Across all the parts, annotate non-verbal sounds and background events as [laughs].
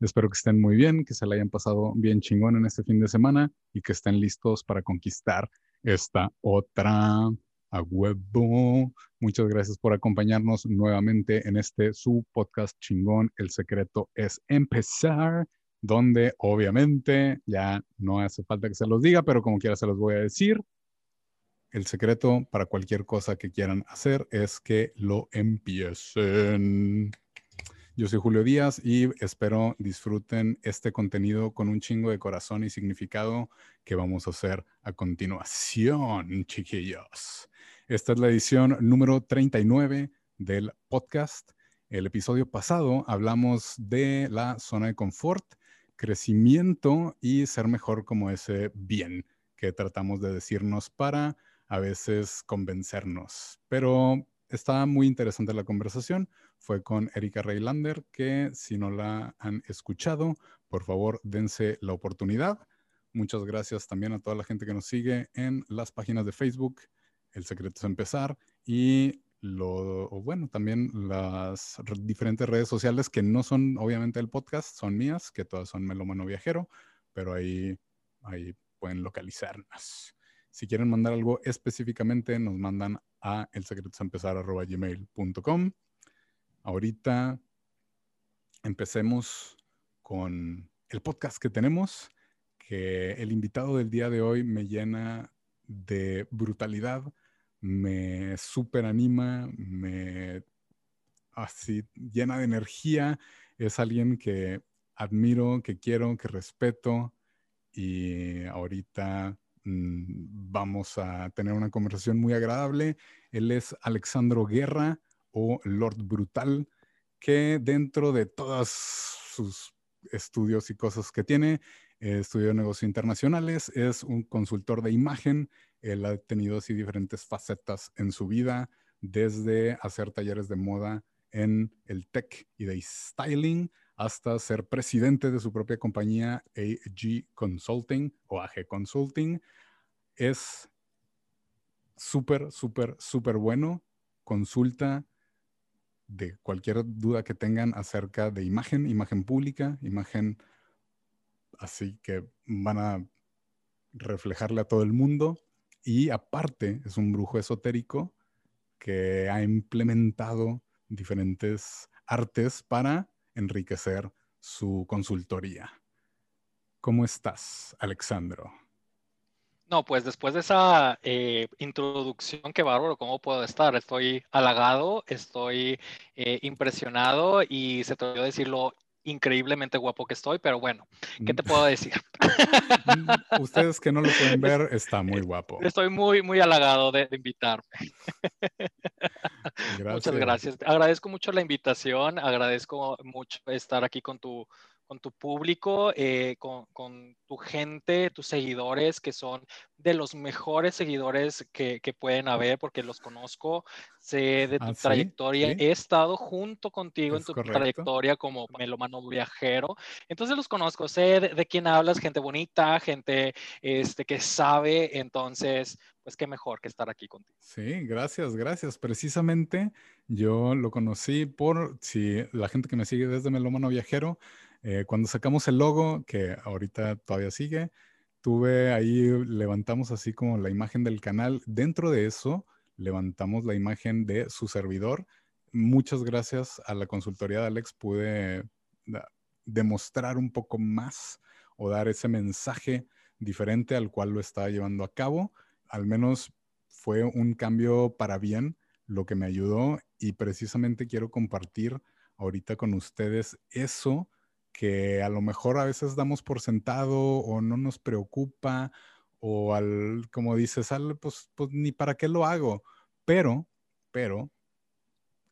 Espero que estén muy bien, que se la hayan pasado bien chingón en este fin de semana y que estén listos para conquistar esta otra a huevo. Muchas gracias por acompañarnos nuevamente en este su podcast chingón. El secreto es empezar, donde obviamente ya no hace falta que se los diga, pero como quiera se los voy a decir. El secreto para cualquier cosa que quieran hacer es que lo empiecen. Yo soy Julio Díaz y espero disfruten este contenido con un chingo de corazón y significado que vamos a hacer a continuación, chiquillos. Esta es la edición número 39 del podcast. El episodio pasado hablamos de la zona de confort, crecimiento y ser mejor como ese bien que tratamos de decirnos para a veces convencernos. Pero estaba muy interesante la conversación fue con Erika Reilander, que si no la han escuchado, por favor dense la oportunidad. Muchas gracias también a toda la gente que nos sigue en las páginas de Facebook, El Secreto es Empezar, y lo, bueno, también las diferentes redes sociales que no son obviamente el podcast, son mías, que todas son Melomano Viajero, pero ahí, ahí pueden localizarnos. Si quieren mandar algo específicamente, nos mandan a elsecretosempezar.gmail.com. Ahorita empecemos con el podcast que tenemos, que el invitado del día de hoy me llena de brutalidad, me super anima, me así llena de energía, es alguien que admiro, que quiero, que respeto y ahorita mm, vamos a tener una conversación muy agradable. Él es Alexandro Guerra o Lord Brutal, que dentro de todos sus estudios y cosas que tiene, eh, estudió negocios internacionales, es un consultor de imagen, él ha tenido así diferentes facetas en su vida, desde hacer talleres de moda en el tech y de styling, hasta ser presidente de su propia compañía AG Consulting o AG Consulting. Es súper, súper, súper bueno. Consulta de cualquier duda que tengan acerca de imagen, imagen pública, imagen así que van a reflejarle a todo el mundo. Y aparte es un brujo esotérico que ha implementado diferentes artes para enriquecer su consultoría. ¿Cómo estás, Alexandro? No, pues después de esa eh, introducción, qué bárbaro, ¿cómo puedo estar? Estoy halagado, estoy eh, impresionado y se te olvidó decir lo increíblemente guapo que estoy, pero bueno, ¿qué te puedo decir? Mm, ustedes que no lo pueden ver, [laughs] está muy guapo. Estoy muy, muy halagado de, de invitarme. [laughs] Muchas gracias. Agradezco mucho la invitación, agradezco mucho estar aquí con tu con tu público, eh, con, tu gente, tus seguidores, que son de los mejores seguidores que, pueden haber, porque los conozco, sé de tu ah, trayectoria, he estado junto contigo en tu trayectoria como melomano viajero, entonces los conozco, sé de, quién hablas, gente bonita, gente este, que sabe, entonces, pues qué mejor que estar aquí contigo. Sí, gracias, gracias. Precisamente yo lo conocí por, si la gente que me sigue desde Melomano Viajero, eh, cuando sacamos el logo, que ahorita todavía sigue, tuve ahí, levantamos así como la imagen del canal. Dentro de eso, levantamos la imagen de su servidor. Muchas gracias a la consultoría de Alex pude demostrar un poco más o dar ese mensaje diferente al cual lo estaba llevando a cabo. Al menos fue un cambio para bien lo que me ayudó y precisamente quiero compartir ahorita con ustedes eso que a lo mejor a veces damos por sentado o no nos preocupa o al, como dices, al, pues, pues ni para qué lo hago. Pero, pero,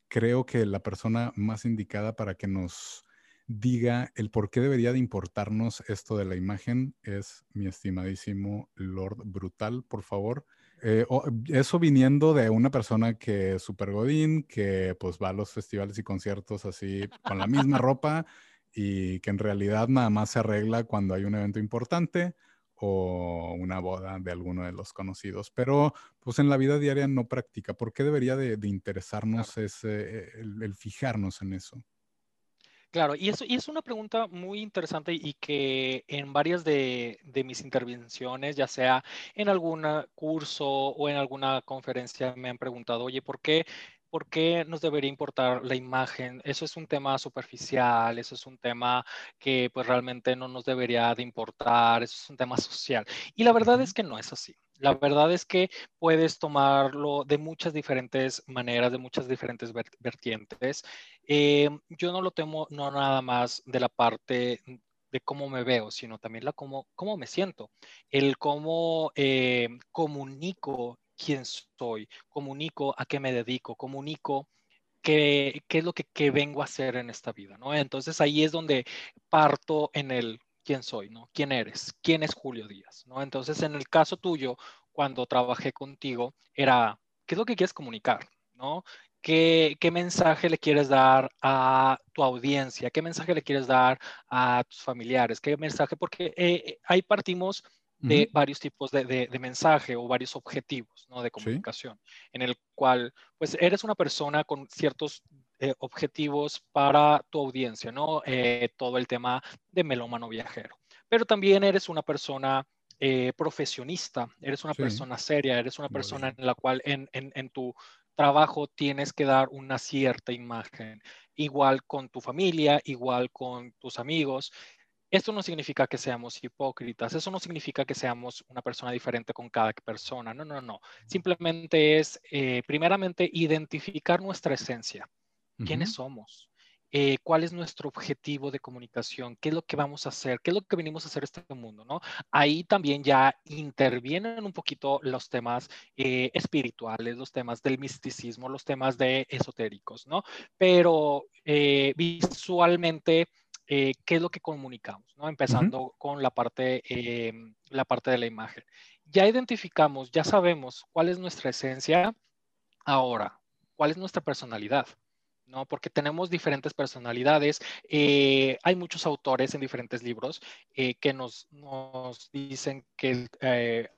creo que la persona más indicada para que nos diga el por qué debería de importarnos esto de la imagen es mi estimadísimo Lord Brutal, por favor. Eh, eso viniendo de una persona que es super godín, que pues va a los festivales y conciertos así con la misma ropa y que en realidad nada más se arregla cuando hay un evento importante o una boda de alguno de los conocidos, pero pues en la vida diaria no practica. ¿Por qué debería de, interesarnos ese, el, fijarnos en eso? Claro, y, eso, y es una pregunta muy interesante y que en varias de, de, mis intervenciones, ya sea en algún curso o en alguna conferencia, me han preguntado, oye, ¿por qué ¿por qué nos debería importar la imagen? Eso es un tema superficial, eso es un tema que pues realmente no nos debería de importar, eso es un tema social. Y la verdad es que no es así. La verdad es que puedes tomarlo de muchas diferentes maneras, de muchas diferentes vertientes. Eh, yo no lo temo no nada más de la parte de cómo me veo, sino también la cómo, cómo me siento, el cómo eh, comunico quién soy, comunico a qué me dedico, comunico qué, qué es lo que, vengo a hacer en esta vida, ¿no? Entonces ahí es donde parto en el quién soy, ¿no? ¿Quién eres? ¿Quién es Julio Díaz? ¿no? Entonces en el caso tuyo, cuando trabajé contigo, era, ¿qué es lo que quieres comunicar? ¿no? ¿Qué, ¿Qué, mensaje le quieres dar a tu audiencia? ¿Qué mensaje le quieres dar a tus familiares? ¿Qué mensaje? Porque eh, ahí partimos de varios tipos de, de, mensaje o varios objetivos ¿no? de comunicación, en el cual pues eres una persona con ciertos eh, objetivos para tu audiencia, ¿no? Eh, todo el tema de melómano viajero. Pero también eres una persona eh, profesionista, eres una persona seria, eres una persona en la cual en, en, en tu trabajo tienes que dar una cierta imagen, igual con tu familia, igual con tus amigos. Esto no significa que seamos hipócritas, eso no significa que seamos una persona diferente con cada persona, no, no, no. Simplemente es, eh, primeramente, identificar nuestra esencia, quiénes somos, eh, cuál es nuestro objetivo de comunicación, qué es lo que vamos a hacer, qué es lo que venimos a hacer este mundo, ¿no? Ahí también ya intervienen un poquito los temas eh, espirituales, los temas del misticismo, los temas de esotéricos, ¿no? Pero visualmente eh, qué es lo que comunicamos, ¿no? Empezando con la parte, eh, la parte de la imagen. Ya identificamos, ya sabemos cuál es nuestra esencia. Ahora, ¿cuál es nuestra personalidad? ¿no? Porque tenemos diferentes personalidades. Eh, hay muchos autores en diferentes libros que nos, nos, dicen que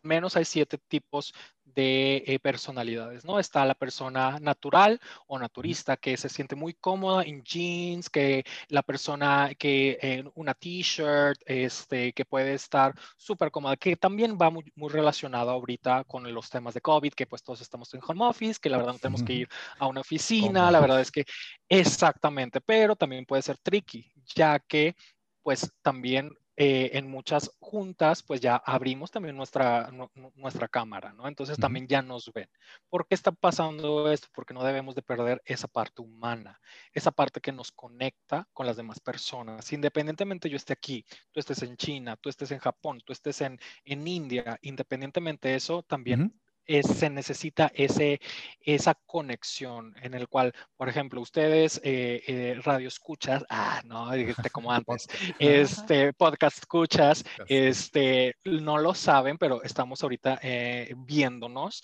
menos hay siete tipos de eh, personalidades, ¿no? Está la persona natural o naturista que se siente muy cómoda en jeans, que la persona que en una t-shirt, este, que puede estar súper cómoda, que también va muy, muy relacionado ahorita con los temas de COVID, que pues todos estamos en home office, que la verdad no tenemos que ir a una oficina, la verdad es que exactamente, pero también puede ser tricky, ya que pues también eh, en muchas juntas, pues ya abrimos también nuestra, nuestra cámara, ¿no? Entonces también ya nos ven. ¿Por qué está pasando esto? Porque no debemos de perder esa parte humana, esa parte que nos conecta con las demás personas. Independientemente yo esté aquí, tú estés en China, tú estés en Japón, tú estés en, en India, independientemente de eso, también se necesita ese, esa conexión en el cual, por ejemplo, ustedes eh, eh, radio escuchas, ah, no, este, como [laughs] antes, este podcast escuchas, este, no lo saben, pero estamos ahorita eh, viéndonos.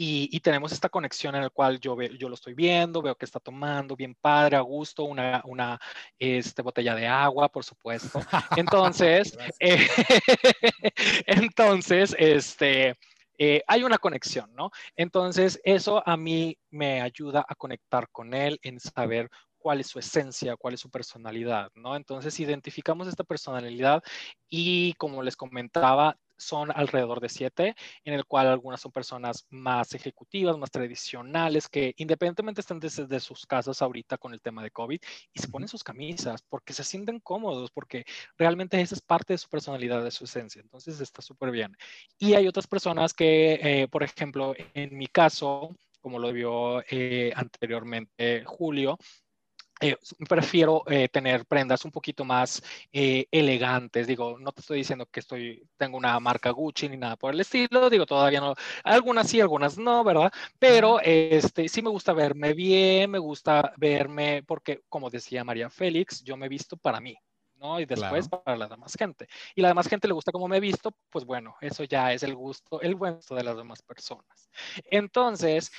Em, y, tenemos esta conexión en la cual yo, yo lo estoy viendo, veo que está tomando bien padre, a gusto, una, una este, botella de agua, por supuesto. [laughs] Entonces, eh, [laughs] entonces, este, eh, hay una conexión, ¿no? Entonces, eso a mí me ayuda a conectar con él, en saber cuál es su esencia, cuál es su personalidad, ¿no? Entonces, identificamos esta personalidad y, como les comentaba, son alrededor de siete, en el cual algunas son personas más ejecutivas, más tradicionales, que independientemente estén desde sus casas ahorita con el tema de COVID y se ponen sus camisas porque se sienten cómodos, porque realmente esa es parte de su personalidad, de su esencia. Entonces está súper bien. Y hay otras personas que, eh, por ejemplo, en mi caso, como lo vio eh, anteriormente Julio, eh, prefiero eh, tener prendas un poquito más eh, elegantes. Digo, no te estoy diciendo que estoy, tengo una marca Gucci ni nada por el estilo. Digo, todavía no. Algunas sí, algunas no, ¿verdad? Pero este, sí me gusta verme bien, me gusta verme, porque como decía María Félix, yo me he visto para mí. ¿no? Y después para la demás gente. Y la demás gente le gusta cómo me he visto, pues bueno, eso ya es el gusto, el gusto de las demás personas. Entonces,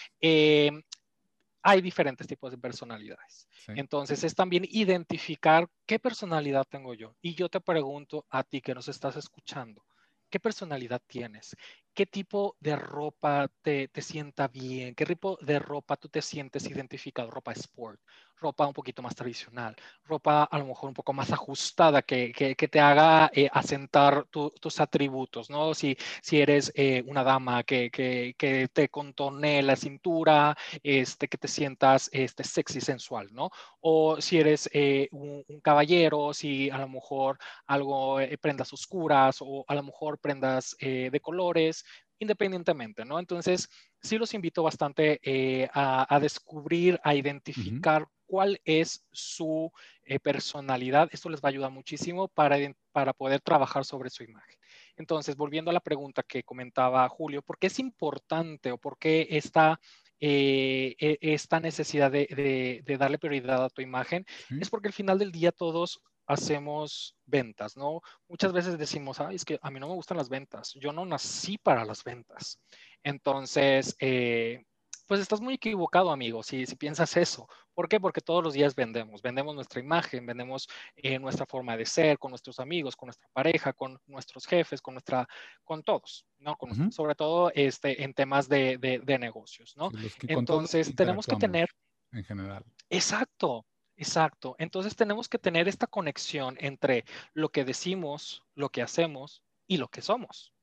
hay diferentes tipos de personalidades. Entonces es también identificar qué personalidad tengo yo. Y yo te pregunto a ti que nos estás escuchando, ¿qué personalidad tienes? qué tipo de ropa te, te, sienta bien, qué tipo de ropa tú te sientes identificado, ropa sport, ropa un poquito más tradicional, ropa a lo mejor un poco más ajustada, que, que, que te haga eh, asentar tus atributos, ¿no? Si, si eres eh, una dama que, que, te contorne la cintura, este, que te sientas este, sexy, sensual, ¿no? O si eres eh, un, un, caballero, si a lo mejor algo, prendas oscuras o a lo mejor prendas de colores, independientemente, ¿no? Entonces, sí los invito bastante eh, a, descubrir, a identificar cuál es su eh, personalidad. Esto les va a ayudar muchísimo para, para poder trabajar sobre su imagen. Entonces, volviendo a la pregunta que comentaba Julio, ¿por qué es importante o por qué esta, eh, e, esta necesidad de, darle prioridad a tu imagen? Es porque al final del día todos hacemos ventas, ¿no? Muchas veces decimos, ay, es que a mí no me gustan las ventas, yo no nací para las ventas. Entonces, eh, pues estás muy equivocado, amigo, si, si piensas eso. ¿Por qué? Porque todos los días vendemos, vendemos nuestra imagen, vendemos eh, nuestra forma de ser con nuestros amigos, con nuestra pareja, con nuestros jefes, con nuestra, con todos, ¿no? Sobre todo este, en temas de, de, negocios, ¿no? Entonces, tenemos que tener... En general. Exacto, Exacto. Entonces tenemos que tener esta conexión entre lo que decimos, lo que hacemos y lo que somos.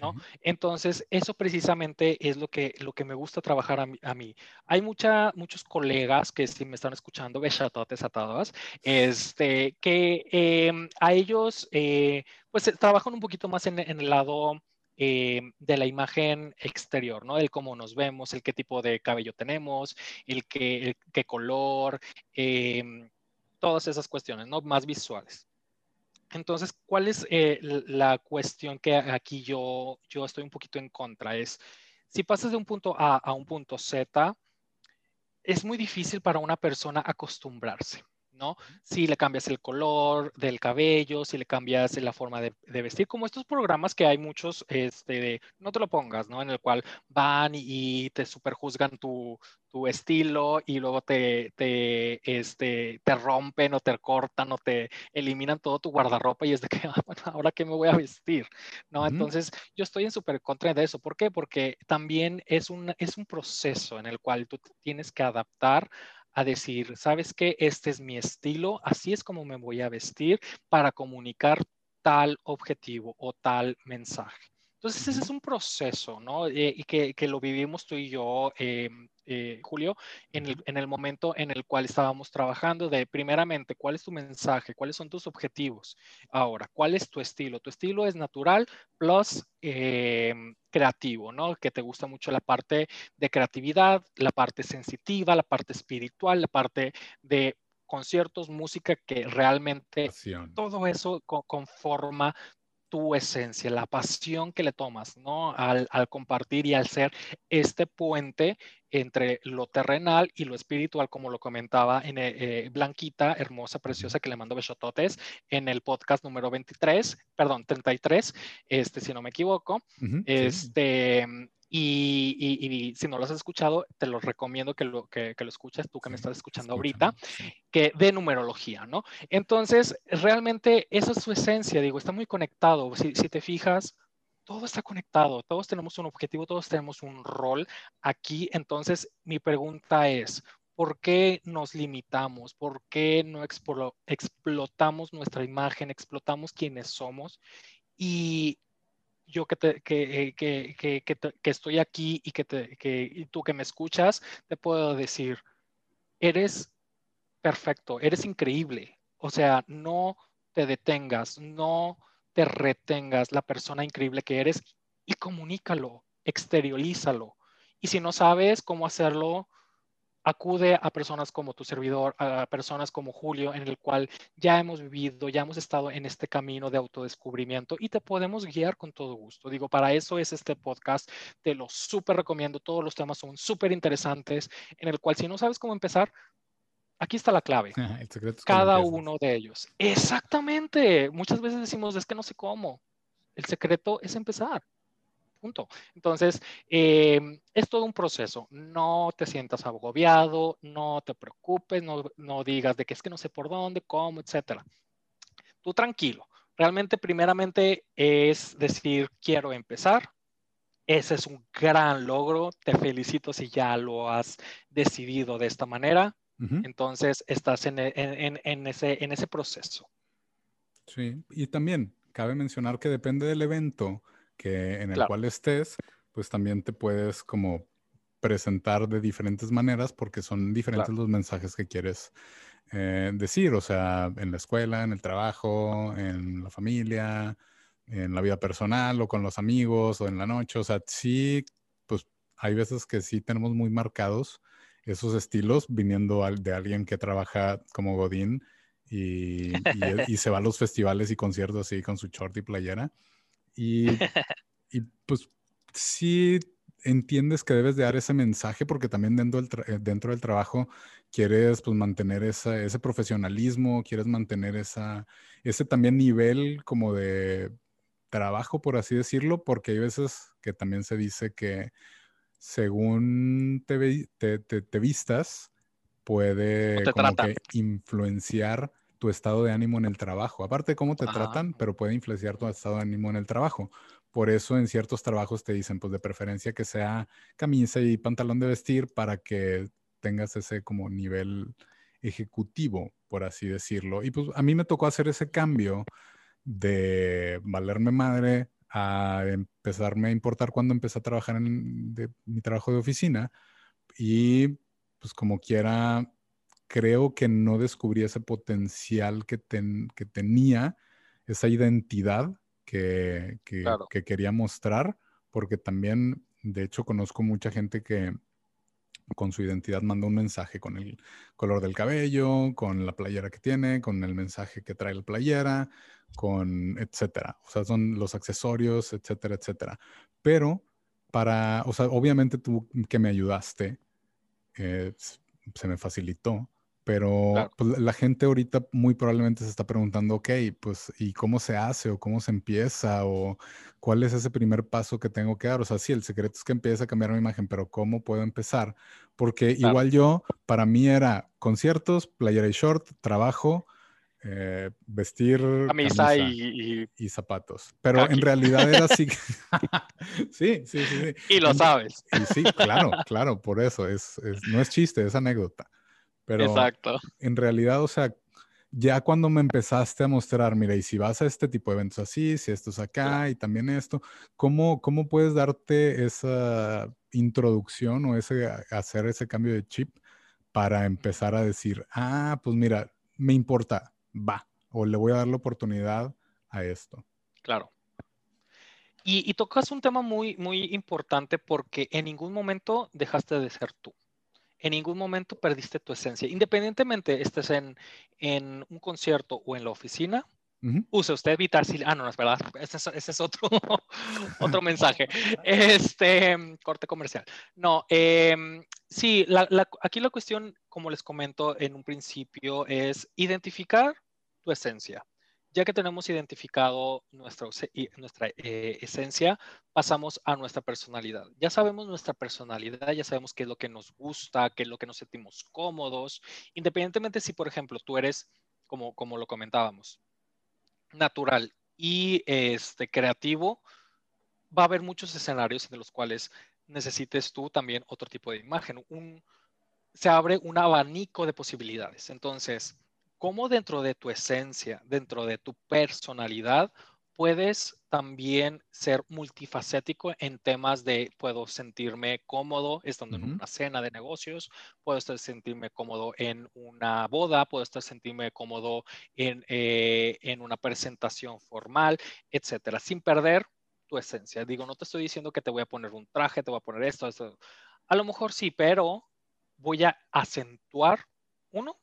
¿No? Entonces, eso precisamente es lo que, lo que me gusta trabajar a, mí. Hay mucha, muchos colegas que si me están escuchando, bechatotes a todos, este, que em, a ellos, eh, pues trabajan un poquito más en, en el lado eh, de la imagen exterior, ¿no? El cómo nos vemos, el qué tipo de cabello tenemos, el qué, qué color, eh, todas esas cuestiones, ¿no? Más visuales. Entonces, ¿cuál es eh, la cuestión que aquí yo, yo estoy un poquito en contra? Es, si pasas de un punto A a un punto Z, es muy difícil para una persona acostumbrarse. ¿No? Si le cambias el color del cabello, si le cambias la forma de, vestir, como estos programas que hay muchos, este, no te lo pongas, ¿no? En el cual van y, te superjuzgan tu, tu estilo y luego te, te, este, te rompen o te cortan o te eliminan todo tu guardarropa y es de que, [laughs] ah, bueno, ahora qué me voy a vestir, ¿no? Entonces, yo estoy en súper contra de eso. ¿Por qué? Porque también es un, es un proceso en el cual tú tienes que adaptar a decir, ¿sabes qué? Este es mi estilo, así es como me voy a vestir para comunicar tal objetivo o tal mensaje. Entonces, ese es un proceso, ¿no? Eh, y que, que, lo vivimos tú y yo, eh, eh, Julio, en el, en el, momento en el cual estábamos trabajando de, primeramente, ¿cuál es tu mensaje? ¿Cuáles son tus objetivos? Ahora, ¿cuál es tu estilo? Tu estilo es natural plus creativo, ¿no? Que te gusta mucho la parte de creatividad, la parte sensitiva, la parte espiritual, la parte de conciertos, música, que realmente todo eso conforma tu esencia, la pasión que le tomas, ¿no? Al, compartir y al ser este puente entre lo terrenal y lo espiritual, como lo comentaba en eh, eh, Blanquita, hermosa, preciosa, que le mando besototes en el podcast número 23, perdón, 33, este, si no me equivoco. este, y, si no lo has escuchado, te lo recomiendo que lo, que, lo escuches, tú que me estás escuchando ahorita, que de numerología, ¿no? Entonces, realmente esa es su esencia, digo, está muy conectado. Si, si te fijas, todo está conectado, todos tenemos un objetivo, todos tenemos un rol aquí. Entonces, mi pregunta es, ¿por qué nos limitamos? ¿Por qué no explotamos nuestra imagen, explotamos quienes somos? Y yo que, que, estoy aquí y que, que tú que me escuchas, te puedo decir, eres perfecto, eres increíble. O sea, no te detengas, no te retengas la persona increíble que eres y comunícalo, exteriorízalo. Y si no sabes cómo hacerlo, acude a personas como tu servidor, a personas como Julio, en el cual ya hemos vivido, ya hemos estado en este camino de autodescubrimiento y te podemos guiar con todo gusto. Digo, para eso es este podcast, te lo súper recomiendo, todos los temas son súper interesantes, en el cual si no sabes cómo empezar, aquí está la clave. [laughs] Cada uno de ellos. Exactamente. Muchas veces decimos, es que no sé cómo. El secreto es empezar. Punto. Entonces, em, es todo un proceso. No te sientas agobiado, no te preocupes, no, no digas de que es que no sé por dónde, cómo, etcétera. Tú tranquilo. Realmente, primeramente, es decir, quiero empezar. Ese es un gran logro. Te felicito si ya lo has decidido de esta manera. Entonces, estás en, en, en, ese, en ese proceso. Sí, y también cabe mencionar que depende del evento que en el cual estés, pues también te puedes como presentar de diferentes maneras porque son diferentes los mensajes que quieres eh, decir, o sea, en la escuela, en el trabajo, en la familia, en la vida personal o con los amigos o en la noche, o sea, sí, pues hay veces que sí tenemos muy marcados esos estilos viniendo de alguien que trabaja como Godín y, [laughs] y, se va a los festivales y conciertos así con su short y playera. Y, [laughs] y pues sí entiendes que debes de dar ese mensaje porque también dentro del, eh, dentro del trabajo quieres pues mantener esa, ese profesionalismo, quieres mantener esa, ese también nivel como de trabajo, por así decirlo, porque hay veces que también se dice que según te, te, te, vistas, puede como que influenciar tu estado de ánimo en el trabajo. Aparte de cómo te tratan, pero puede influenciar tu estado de ánimo en el trabajo. Por eso en ciertos trabajos te dicen, pues de preferencia que sea camisa y pantalón de vestir para que tengas ese como nivel ejecutivo, por así decirlo. Y pues a mí me tocó hacer ese cambio de valerme madre a empezarme a importar cuando empecé a trabajar en mi trabajo de oficina. Y pues como quiera creo que no descubrí ese potencial que, que tenía, esa identidad que, que, quería mostrar, porque también, de hecho, conozco mucha gente que con su identidad manda un mensaje con el color del cabello, con la playera que tiene, con el mensaje que trae la playera, con etcétera. O sea, son los accesorios, etcétera, etcétera. Pero para, o sea, obviamente tú que me ayudaste, eh, se me facilitó pero pues, la gente ahorita muy probablemente se está preguntando, ok, pues, ¿y cómo se hace o cómo se empieza o cuál es ese primer paso que tengo que dar? O sea, sí, el secreto es que empiece a cambiar mi imagen, pero ¿cómo puedo empezar? Porque igual yo, para mí era conciertos, playera y short, trabajo, eh, vestir camisa, y, y, zapatos. Pero en realidad era así. [laughs] [laughs] sí, sí, sí, Y lo sabes. sí, claro, [laughs] claro, por eso. es, no es chiste, es anécdota. Pero Exacto. en realidad, o sea, ya cuando me empezaste a mostrar, mira, y si vas a este tipo de eventos así, si esto es acá y también esto, ¿cómo, cómo puedes darte esa introducción o ese, hacer ese cambio de chip para empezar a decir, ah, pues mira, me importa, va, o le voy a dar la oportunidad a esto? Claro. Y, y tocas un tema muy, muy importante porque en ningún momento dejaste de ser tú en ningún momento perdiste tu esencia. Independientemente estés en, en un concierto o en la oficina, use usted evitar si Ah, no, no es verdad. [laughs] Ese es, otro, [laughs] otro mensaje. Este corte comercial. No, em, sí, aquí la cuestión, como les comento en un principio, es identificar tu esencia. Ya que tenemos identificado nuestra, eh, esencia, pasamos a nuestra personalidad. Ya sabemos nuestra personalidad, ya sabemos qué es lo que nos gusta, qué es lo que nos sentimos cómodos, independientemente si, por ejemplo, tú eres, como, como lo comentábamos, natural y este, creativo, va a haber muchos escenarios en los cuales necesites tú también otro tipo de imagen. Un, se abre un abanico de posibilidades. Entonces, cómo dentro de tu esencia, dentro de tu personalidad, puedes también ser multifacético en temas de puedo sentirme cómodo estando en una cena de negocios, puedo estar sentirme cómodo en una boda, puedo estar sentirme cómodo en, eh, en una presentación formal, etcétera, sin perder tu esencia. Digo, no te estoy diciendo que te voy a poner un traje, te voy a poner esto, esto. A lo mejor sí, pero voy a acentuar, uno,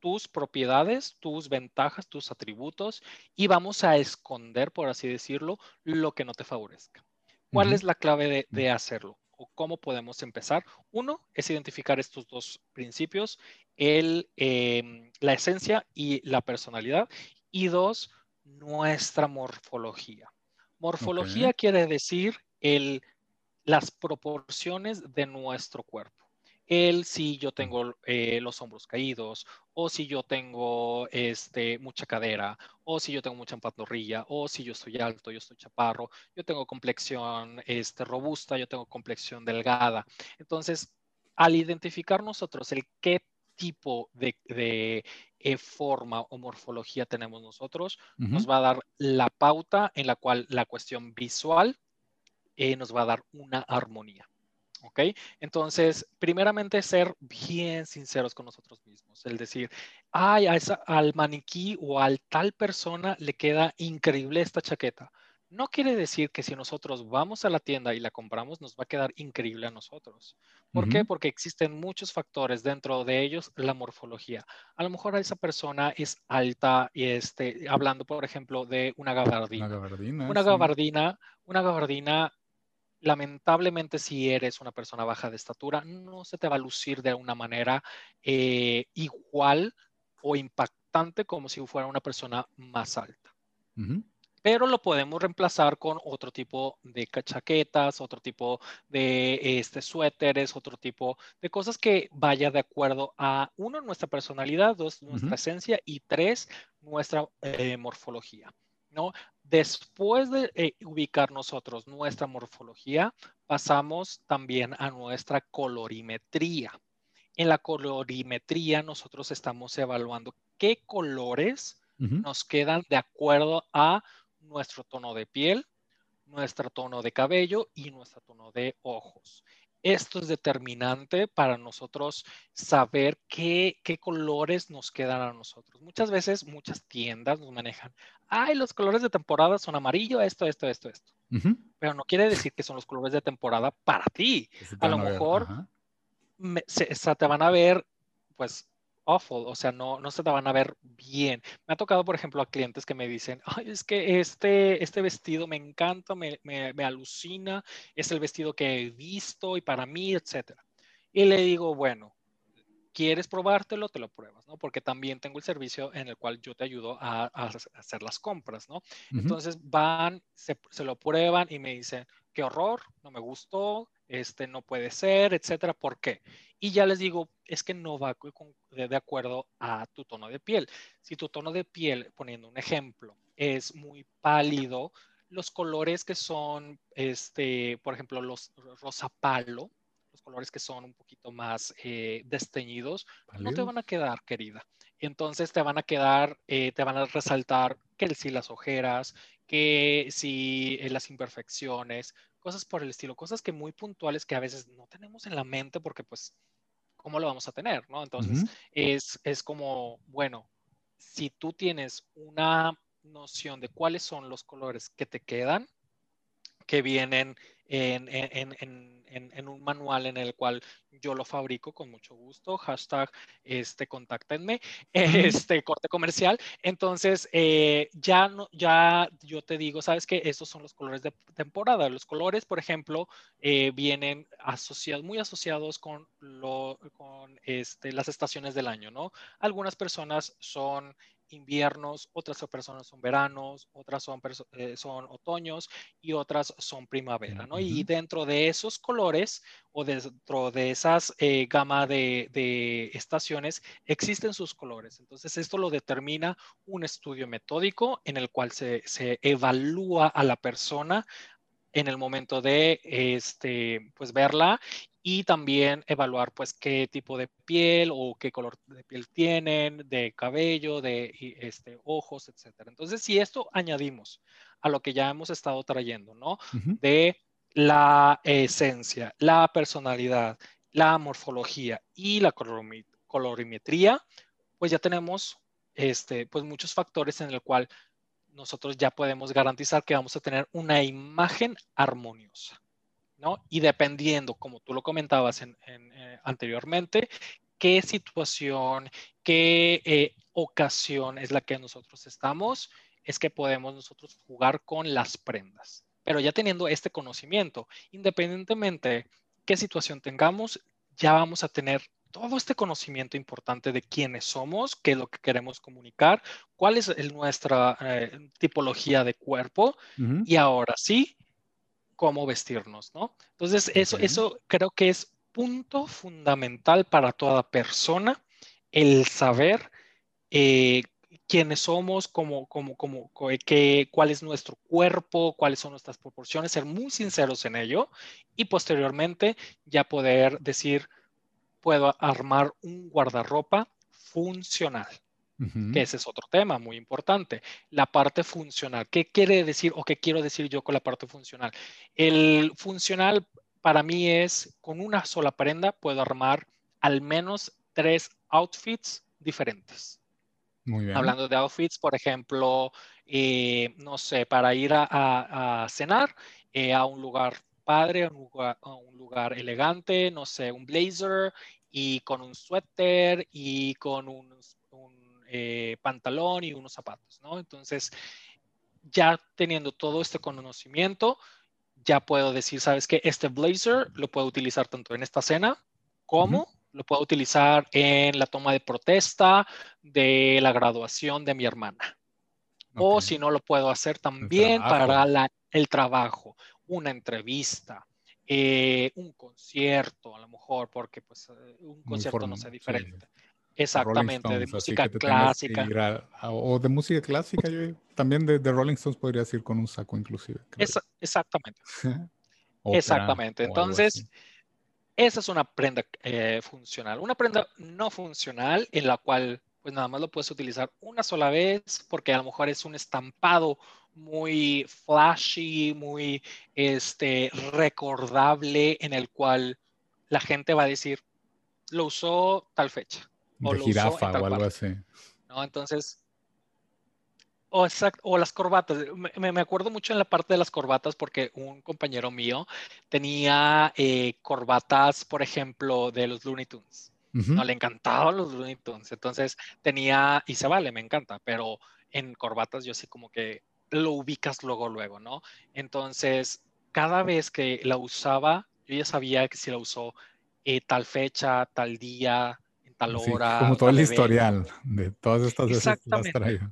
tus propiedades, tus ventajas, tus atributos y vamos a esconder, por así decirlo, lo que no te favorezca. ¿Cuál es la clave de, hacerlo? ¿O cómo podemos empezar? Uno es identificar estos dos principios, el, em, la esencia y la personalidad. Y dos, nuestra morfología. Morfología quiere decir el, las proporciones de nuestro cuerpo el si yo tengo eh, los hombros caídos, o si yo tengo este, mucha cadera, o si yo tengo mucha pantorrilla, o si yo estoy alto, yo estoy chaparro, yo tengo complexión este, robusta, yo tengo complexión delgada. Entonces, al identificar nosotros el qué tipo de, eh, forma o morfología tenemos nosotros, nos va a dar la pauta en la cual la cuestión visual eh, nos va a dar una armonía. ¿Ok? Entonces, primeramente ser bien sinceros con nosotros mismos. El decir, ay, al maniquí o al tal persona le queda increíble esta chaqueta. No quiere decir que si nosotros vamos a la tienda y la compramos, nos va a quedar increíble a nosotros. ¿Por qué? Porque existen muchos factores, dentro de ellos la morfología. A lo mejor esa persona es alta y este, hablando, por ejemplo, de una gabardina. Una gabardina. Una gabardina, una gabardina lamentablemente si eres una persona baja de estatura, no se te va a lucir de una manera eh, igual o impactante como si fuera una persona más alta. Pero lo podemos reemplazar con otro tipo de chaquetas, otro tipo de este, suéteres, otro tipo de cosas que vaya de acuerdo a, uno, nuestra personalidad, dos, nuestra esencia y tres, nuestra eh, morfología. ¿No? Después de eh, ubicar nosotros nuestra morfología, pasamos también a nuestra colorimetría. En la colorimetría nosotros estamos evaluando qué colores nos quedan de acuerdo a nuestro tono de piel, nuestro tono de cabello y nuestro tono de ojos. Esto es determinante para nosotros saber qué, qué, colores nos quedan a nosotros. Muchas veces, muchas tiendas nos manejan, ay, los colores de temporada son amarillo, esto, esto, esto, esto. Pero no quiere decir que son los colores de temporada para ti. A lo mejor se, te van a ver, pues, awful, o sea, no, no se te van a ver bien. Me ha tocado, por ejemplo, a clientes que me dicen, Ay, es que este, este vestido me encanta, me, me, me alucina, es el vestido que he visto y para mí, etcétera. Y le digo, bueno, quieres probártelo, te lo pruebas, ¿no? Porque también tengo el servicio en el cual yo te ayudo a, hacer las compras, ¿no? Entonces van, se, se, lo prueban y me dicen, qué horror, no me gustó, este no puede ser, etcétera, ¿por qué? Y ya les digo, es que no va de acuerdo a tu tono de piel. Si tu tono de piel, poniendo un ejemplo, es muy pálido, los colores que son, este, por ejemplo, los rosa palo, los colores que son un poquito más eh, desteñidos, no te van a quedar, querida. Entonces te van a quedar, eh, te van a resaltar que si las ojeras, que si eh, las imperfecciones, cosas por el estilo, cosas que muy puntuales que a veces no tenemos en la mente porque pues, ¿cómo lo vamos a tener? ¿no? Entonces, es, es como, bueno, si tú tienes una noción de cuáles son los colores que te quedan, que vienen en, en, en, en, un manual en el cual yo lo fabrico con mucho gusto, hashtag este, contáctenme, [laughs] este corte comercial. Entonces, eh, ya, no, ya yo te digo, sabes que estos son los colores de temporada. Los colores, por ejemplo, eh, vienen asociados, muy asociados con, lo, con este, las estaciones del año, ¿no? Algunas personas son inviernos, otras personas son veranos, otras son, eh, son otoños y otras son primavera, ¿no? Y dentro de esos colores o dentro de esas eh, gama de, de, estaciones existen sus colores. Entonces, esto lo determina un estudio metódico en el cual se, se evalúa a la persona en el momento de este, pues, verla y también evaluar pues qué tipo de piel o qué color de piel tienen, de cabello, de este, ojos, etc. Entonces, si esto añadimos a lo que ya hemos estado trayendo, ¿no? De la esencia, la personalidad, la morfología y la colorimetría, pues ya tenemos este, pues muchos factores en el cual nosotros ya podemos garantizar que vamos a tener una imagen armoniosa. ¿No? Y dependiendo, como tú lo comentabas en, eh, anteriormente, qué situación, qué eh, ocasión es la que nosotros estamos, es que podemos nosotros jugar con las prendas. Pero ya teniendo este conocimiento, independientemente qué situación tengamos, ya vamos a tener todo este conocimiento importante de quiénes somos, qué es lo que queremos comunicar, cuál es nuestra eh, tipología de cuerpo y ahora sí, cómo vestirnos, ¿no? Entonces, eso, eso creo que es punto fundamental para toda persona, el saber eh, quiénes somos, cómo, cómo, cómo, qué, cuál es nuestro cuerpo, cuáles son nuestras proporciones, ser muy sinceros en ello y posteriormente ya poder decir, puedo armar un guardarropa funcional. Que ese es otro tema muy importante. La parte funcional. ¿Qué quiere decir o qué quiero decir yo con la parte funcional? El funcional para mí es con una sola prenda puedo armar al menos tres outfits diferentes. Muy bien. Hablando de outfits, por ejemplo, eh, no sé, para ir a, cenar eh, a un lugar padre, a un lugar, elegante, no sé, un blazer y con un suéter y con un, eh, pantalón y unos zapatos, ¿no? Entonces, ya teniendo todo este conocimiento, ya puedo decir, ¿sabes qué? Este blazer lo puedo utilizar tanto en esta cena como lo puedo utilizar en la toma de protesta de la graduación de mi hermana. O si no, lo puedo hacer también para el trabajo, una entrevista, eh, un concierto, a lo mejor, porque pues eh, un concierto no sea diferente. Exactamente, de música clásica. o de música clásica, yo también de, Rolling Stones podría ir con un saco inclusive. exactamente. [laughs] exactamente. Entonces, esa es una prenda eh, funcional. Una prenda no funcional en la cual pues nada más lo puedes utilizar una sola vez porque a lo mejor es un estampado muy flashy, muy este, recordable en el cual la gente va a decir, lo usó tal fecha. O de jirafa o algo así. ¿No? Entonces, o, o las corbatas. Me, me, acuerdo mucho en la parte de las corbatas porque un compañero mío tenía eh, corbatas, por ejemplo, de los Looney Tunes. No le encantaban los Looney Tunes. Entonces tenía, y se vale, me encanta, pero en corbatas yo sí como que lo ubicas luego, luego, ¿no? Entonces, cada vez que la usaba, yo ya sabía que si la usó eh, tal fecha, tal día, tal hora. como todo el historial de todas estas veces las traigo.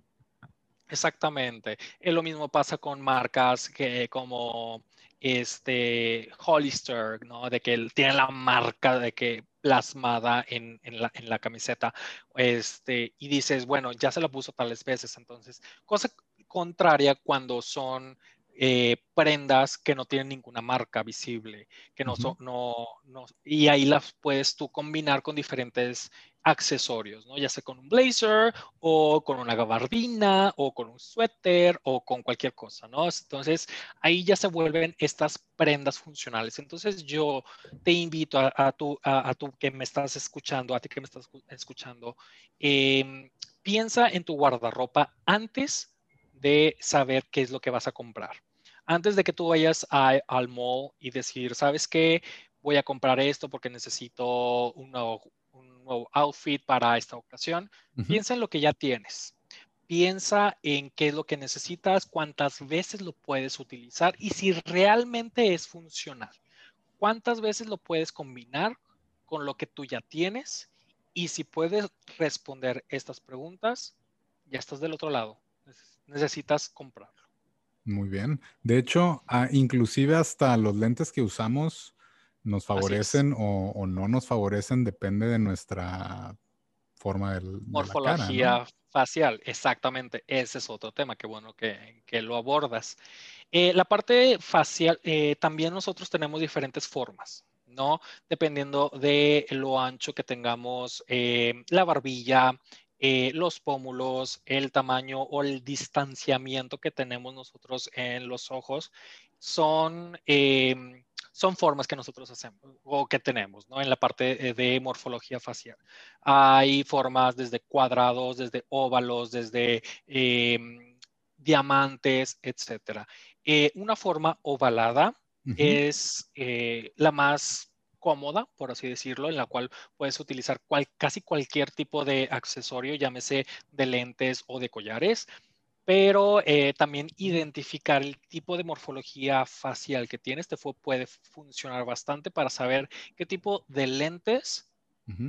Exactamente. Lo mismo pasa con marcas que como este Hollister, ¿no? De que tiene la marca de que plasmada en, en, la, en, la, camiseta, este, y dices, bueno, ya se la puso tales veces, entonces, cosa contraria cuando son eh, prendas que no tienen ninguna marca visible, que no son, no, no, y ahí las puedes tú combinar con diferentes accesorios, ¿no? Ya sea con un blazer o con una gabardina o con un suéter o con cualquier cosa, ¿no? Entonces ahí ya se vuelven estas prendas funcionales. Entonces yo te invito a, a tú, a, que me estás escuchando, a ti que me estás escuchando, em, piensa en tu guardarropa antes de saber qué es lo que vas a comprar. Antes de que tú vayas al mall y decir, ¿sabes qué? Voy a comprar esto porque necesito un nuevo, outfit para esta ocasión. Piensa en lo que ya tienes. Piensa en qué es lo que necesitas, cuántas veces lo puedes utilizar y si realmente es funcional. ¿Cuántas veces lo puedes combinar con lo que tú ya tienes? Y si puedes responder estas preguntas, ya estás del otro lado necesitas comprarlo. Muy bien. De hecho, inclusive hasta los lentes que usamos nos favorecen o, no nos favorecen, depende de nuestra forma del, Morfología facial, exactamente. Ese es otro tema, qué bueno que, lo abordas. Eh, la parte facial, eh, también nosotros tenemos diferentes formas. ¿no? Dependiendo de lo ancho que tengamos eh, la barbilla, eh, los pómulos, el tamaño o el distanciamiento que tenemos nosotros en los ojos son, em, son formas que nosotros hacemos o que tenemos ¿no? en la parte de morfología facial. Hay formas desde cuadrados, desde óvalos, desde em, diamantes, etc. Eh, una forma ovalada es eh, la más cómoda, por así decirlo, en la cual puedes utilizar casi cualquier tipo de accesorio, llámese de lentes o de collares, pero eh, también identificar el tipo de morfología facial que tienes te puede funcionar bastante para saber qué tipo de lentes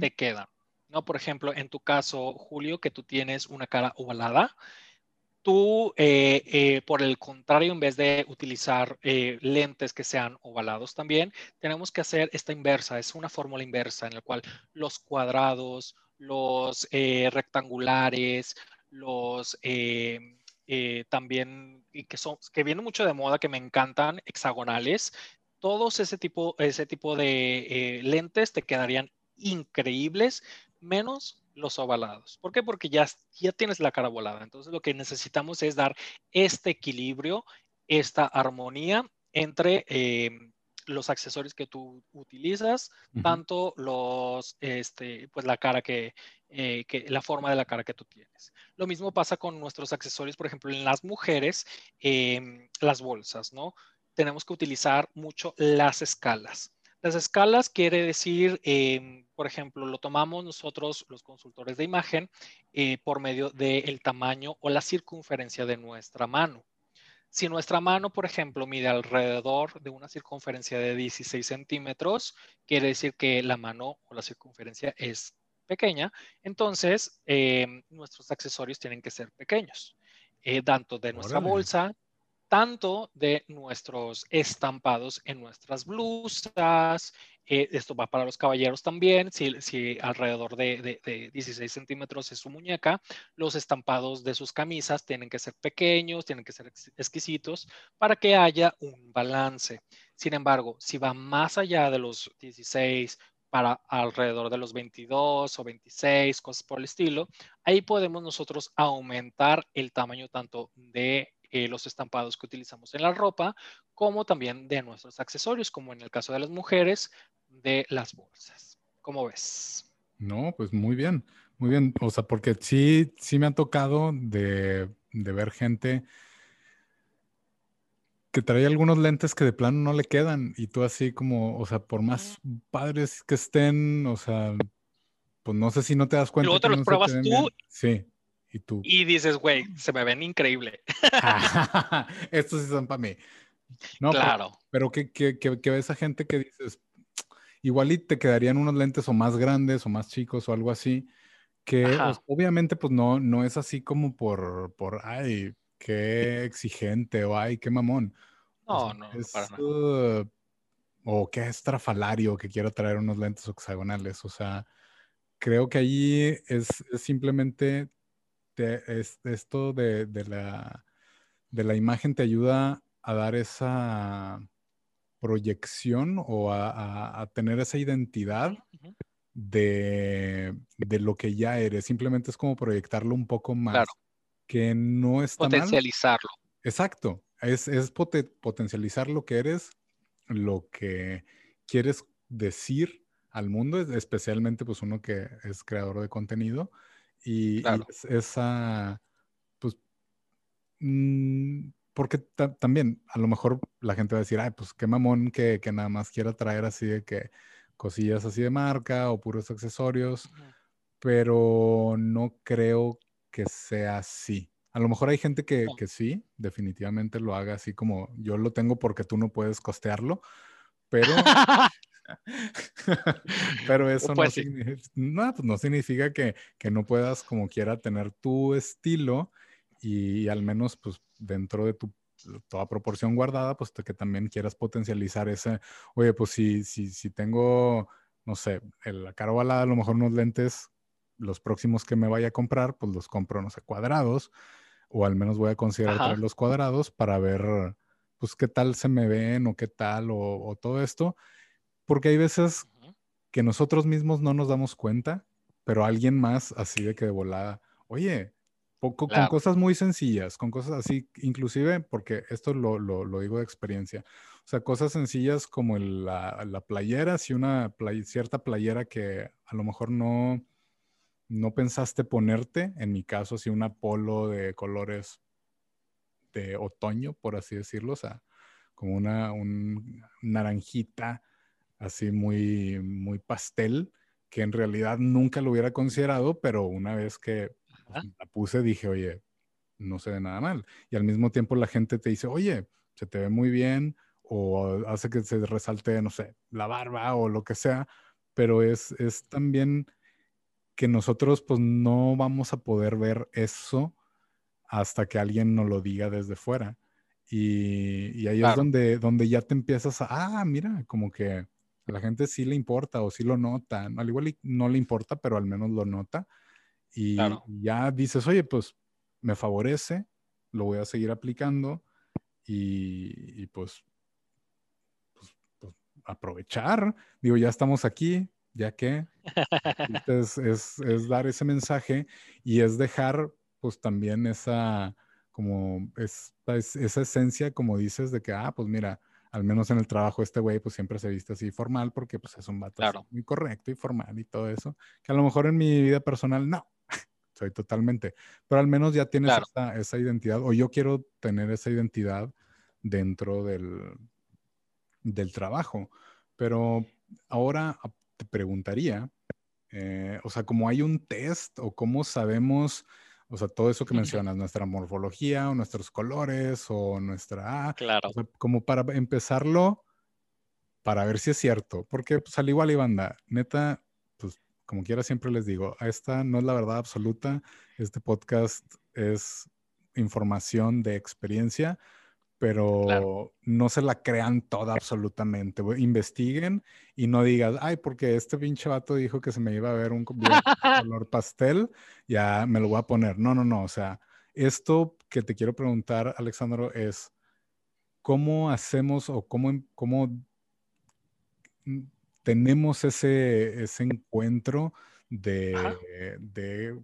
te quedan. ¿no? Por ejemplo, en tu caso, Julio, que tú tienes una cara ovalada, tú, eh, eh, por el contrario, en vez de utilizar eh, lentes que sean ovalados también, tenemos que hacer esta inversa, es una fórmula inversa en la cual los cuadrados, los rectangulares, los también, que, son, que vienen mucho de moda, que me encantan, hexagonales, todos ese tipo, ese tipo de lentes te quedarían increíbles, menos los ovalados. ¿Por qué? Porque ya, ya tienes la cara volada. Entonces lo que necesitamos es dar este equilibrio, esta armonía entre eh, los accesorios que tú utilizas, tanto los, este, pues la cara que, eh, que, la forma de la cara que tú tienes. Lo mismo pasa con nuestros accesorios, por ejemplo, en las mujeres, em, las bolsas, ¿no? Tenemos que utilizar mucho las escalas. Las escalas quiere decir, em, por ejemplo, lo tomamos nosotros los consultores de imagen eh, por medio del tamaño o la circunferencia de nuestra mano. Si nuestra mano, por ejemplo, mide alrededor de una circunferencia de 16 centímetros, quiere decir que la mano o la circunferencia es pequeña, entonces em, nuestros accesorios tienen que ser pequeños, eh, tanto de nuestra bolsa tanto de nuestros estampados en nuestras blusas. Eh, esto va para los caballeros también, si, alrededor de, 16 centímetros es su muñeca, los estampados de sus camisas tienen que ser pequeños, tienen que ser exquisitos para que haya un balance. Sin embargo, si va más allá de los 16, para alrededor de los 22 o 26, cosas por el estilo, ahí podemos nosotros aumentar el tamaño tanto de eh, los estampados que utilizamos en la ropa, como también de nuestros accesorios, como en el caso de las mujeres, de las bolsas. ¿Cómo ves? No, pues muy bien, muy bien. O sea, porque sí, sí me ha tocado de, ver gente que trae algunos lentes que de plano no le quedan y tú así como, o sea, por más padres que estén, o sea, pues no sé si no te das cuenta. Luego te los pruebas tú. Sí. Y dices, güey, se me ven increíble. [laughs] [laughs] Estos sí son para mí. No, claro. Pero, que, que, que, ves a gente que dices, igual y te quedarían unos lentes o más grandes o más chicos o algo así, que obviamente pues no, no es así como por, por, ay, qué exigente o ay, qué mamón. No, no, para nada. Uh, o qué estrafalario que quiero traer unos lentes hexagonales. O sea, creo que allí es, es simplemente es, esto de, la, de la imagen te ayuda a dar esa proyección o a, tener esa identidad de, lo que ya eres. Simplemente es como proyectarlo un poco más. Que no está Potencializarlo. Exacto. Es, es potencializar lo que eres, lo que quieres decir al mundo, especialmente pues uno que es creador de contenido y, esa, pues, mm, porque también a lo mejor la gente va a decir, ay, pues qué mamón que, nada más quiera traer así de que cosillas así de marca o puros accesorios, pero no creo que sea así. A lo mejor hay gente que, que, sí, definitivamente lo haga así como yo lo tengo porque tú no puedes costearlo, pero [laughs] [laughs] Pero eso no, pues significa, que, no puedas como quiera tener tu estilo y, al menos pues dentro de tu toda proporción guardada, pues que también quieras potencializar ese, oye, pues si, si, si tengo, no sé, la cara ovalada, a lo mejor unos lentes, los próximos que me vaya a comprar, pues los compro, no sé, cuadrados, o al menos voy a considerar traer los cuadrados para ver, pues qué tal se me ven o qué tal o todo esto. Porque hay veces que nosotros mismos no nos damos cuenta, pero alguien más así de que de volada, oye, poco, con cosas muy sencillas, con cosas así, inclusive, porque esto lo, lo, digo de experiencia, o sea, cosas sencillas como la, la, playera, si una cierta playera que a lo mejor no, no pensaste ponerte, en mi caso, si una polo de colores de otoño, por así decirlo, o sea, como una un naranjita así muy, muy pastel, que en realidad nunca lo hubiera considerado, pero una vez que pues, la puse dije, oye, no se ve nada mal. Y al mismo tiempo la gente te dice, oye, se te ve muy bien, o hace que se resalte, no sé, la barba o lo que sea, pero es, es también que nosotros pues no vamos a poder ver eso hasta que alguien nos lo diga desde fuera. Y, ahí es donde, donde ya te empiezas a, ah, mira, como que a la gente sí le importa o sí lo nota. Al igual no le importa, pero al menos lo nota. Y ya dices, oye, pues me favorece, lo voy a seguir aplicando y, pues, pues, pues, aprovechar. Digo, ya estamos aquí, ya que [laughs] es, es, dar ese mensaje y es dejar pues también esa como esa esencia, como dices, de que, ah, pues mira, al menos en el trabajo este güey pues siempre se viste así formal porque pues es un vato muy correcto y formal y todo eso, que a lo mejor en mi vida personal no, [laughs] soy totalmente, pero al menos ya tienes esa, esa, identidad o yo quiero tener esa identidad dentro del, del trabajo, pero ahora te preguntaría, eh, o sea, como hay un test o cómo sabemos o sea, todo eso que mencionas, nuestra morfología o nuestros colores o nuestra... Claro. como para empezarlo, para ver si es cierto. Porque pues al igual y banda, neta, pues como quiera siempre les digo, esta no es la verdad absoluta. Este podcast es información de experiencia pero no se la crean toda absolutamente. Investiguen y no digas, ay, porque este pinche vato dijo que se me iba a ver un color [laughs] pastel, ya me lo voy a poner. No, no, no. O sea, esto que te quiero preguntar, Alexandro, es cómo hacemos o cómo, cómo tenemos ese, ese encuentro de, de,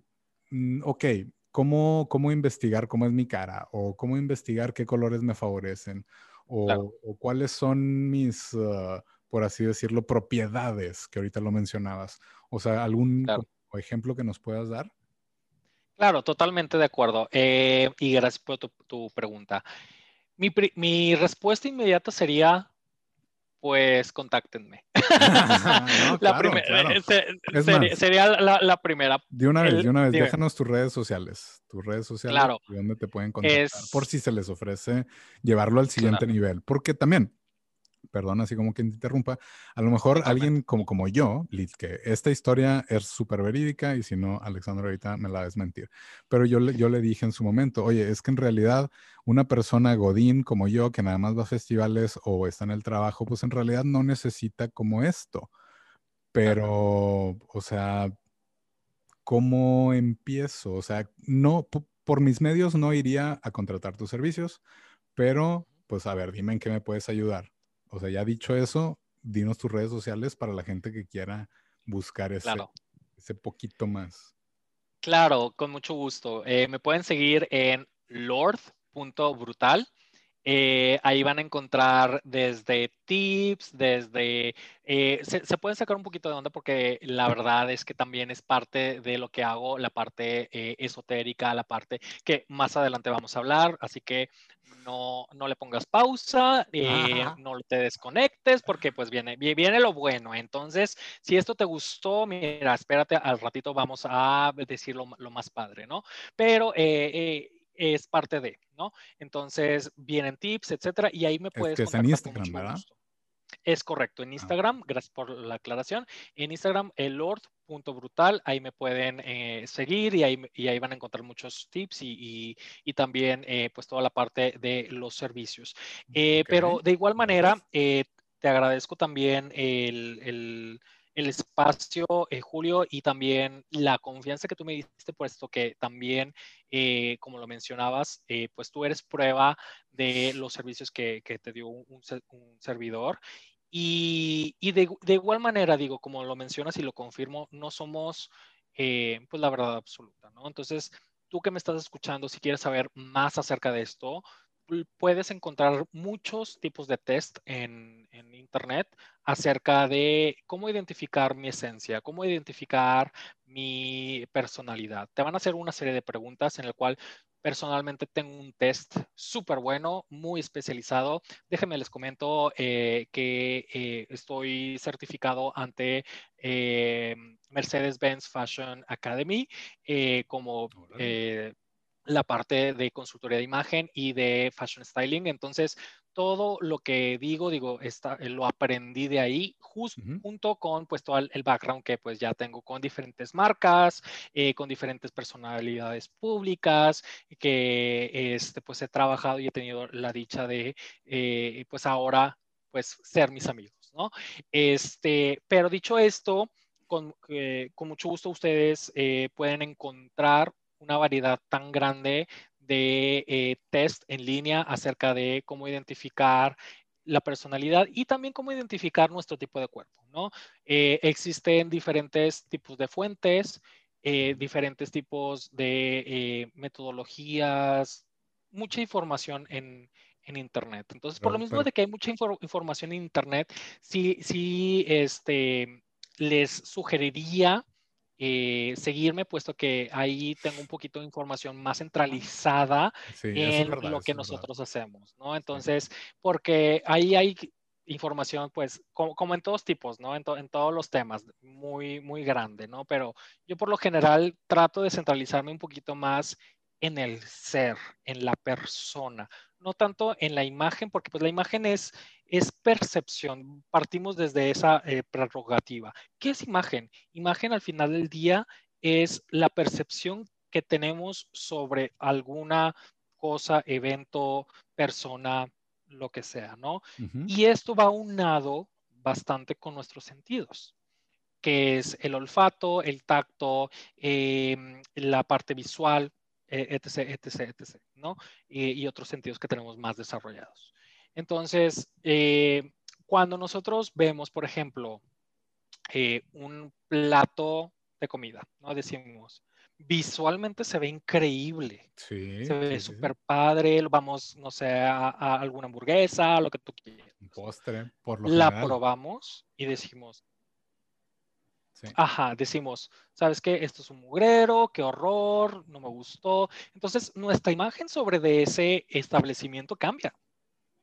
mm, ok, cómo, cómo investigar cómo es mi cara o cómo investigar qué colores me favorecen o, cuáles son mis, ah, por así decirlo, propiedades que ahorita lo mencionabas. O sea, algún ejemplo que nos puedas dar. Claro, totalmente de acuerdo. Eh, y gracias por tu, pregunta. Mi, mi, respuesta inmediata sería pues contáctenme. [laughs] la primera, sería, la, primera. De una vez, de una vez, déjanos tus redes sociales, tus redes sociales, claro. donde te pueden contactar, por si se les ofrece llevarlo al siguiente nivel. Porque también, perdón, así como que interrumpa, a lo mejor alguien como, como yo, que esta historia es súper verídica y si no, Alexandro ahorita me la va a desmentir. Pero yo, yo le dije en su momento, oye, es que en realidad una persona godín como yo, que nada más va a festivales o está en el trabajo, pues en realidad no necesita como esto. Pero, o sea, ¿cómo empiezo? O sea, no, por mis medios no iría a contratar tus servicios, pero pues a ver, dime en qué me puedes ayudar. O sea, ya dicho eso, dinos tus redes sociales para la gente que quiera buscar ese, ese poquito más. Claro, con mucho gusto. Eh, me pueden seguir en lord.brutal. Eh, ahí van a encontrar desde tips, desde... Eh, se, se, pueden sacar un poquito de onda porque la verdad es que también es parte de lo que hago, la parte esotérica, la parte que más adelante vamos a hablar. Así que no, no le pongas pausa, eh, no te desconectes porque pues viene, viene lo bueno. Entonces, si esto te gustó, mira, espérate, al ratito vamos a decir lo, más padre, ¿no? Pero eh, eh, es parte de, ¿no? Entonces, vienen tips, etcétera, y ahí me puedes... Es que en Instagram, ¿verdad? Es correcto, en ah. Instagram, gracias por la aclaración. En Instagram, el Lord brutal, ahí me pueden eh, seguir y ahí, y ahí van a encontrar muchos tips y, y, también eh, pues toda la parte de los servicios. Eh, pero de igual manera, te agradezco también el, el, el espacio, Julio, y también la confianza que tú me diste, puesto que también, como lo mencionabas, pues tú eres prueba de los servicios que, que te dio un, un servidor y, de, igual manera, digo, como lo mencionas y lo confirmo, no somos, eh, pues, la verdad absoluta, ¿no? Entonces, tú que me estás escuchando, si quieres saber más acerca de esto, puedes encontrar muchos tipos de test en, en, Internet acerca de cómo identificar mi esencia, cómo identificar mi personalidad. Te van a hacer una serie de preguntas en el cual Personalmente tengo un test súper bueno, muy especializado. Déjenme les comento eh, que eh, estoy certificado ante eh, Mercedes-Benz Fashion Academy como la parte de consultoría de imagen y de fashion styling. Entonces, todo lo que digo, digo, está, eh, lo aprendí de ahí, junto con pues todo el, background que pues ya tengo con diferentes marcas, eh, con diferentes personalidades públicas, que este, pues he trabajado y he tenido la dicha de eh, pues ahora pues ser mis amigos, ¿no? Este, pero dicho esto, con, con mucho gusto ustedes pueden encontrar una variedad tan grande de eh, test en línea acerca de cómo identificar la personalidad y también cómo identificar nuestro tipo de cuerpo, ¿no? Eh, existen diferentes tipos de fuentes, eh, diferentes tipos de metodologías, mucha información en, Internet. Entonces, por lo mismo de que hay mucha información en Internet, sí, sí, este, les sugeriría eh, seguirme, puesto que ahí tengo un poquito de información más centralizada en lo que nosotros hacemos, ¿no? Entonces, porque ahí hay información, pues, como, en todos tipos, ¿no? En, en, todos los temas, muy, muy grande, ¿no? Pero yo por lo general trato de centralizarme un poquito más en el ser, en la persona, no tanto en la imagen, porque pues la imagen es, es percepción, partimos desde esa eh, prerrogativa. ¿Qué es imagen? Imagen al final del día es la percepción que tenemos sobre alguna cosa, evento, persona, lo que sea, ¿no? Y esto va unado bastante con nuestros sentidos que es el olfato, el tacto, em, la parte visual, etc., etc., etc., ¿no? Y, otros sentidos que tenemos más desarrollados. Entonces, eh, cuando nosotros vemos, por ejemplo, eh, un plato de comida, ¿no? Decimos, visualmente se ve increíble. Sí. Se ve súper padre, vamos, no sé, a, alguna hamburguesa, lo que tú quieras. Un postre, por lo La probamos y decimos, Ajá, decimos, ¿sabes qué? Esto es un mugrero, qué horror, no me gustó. Entonces, nuestra imagen sobre de ese establecimiento cambia,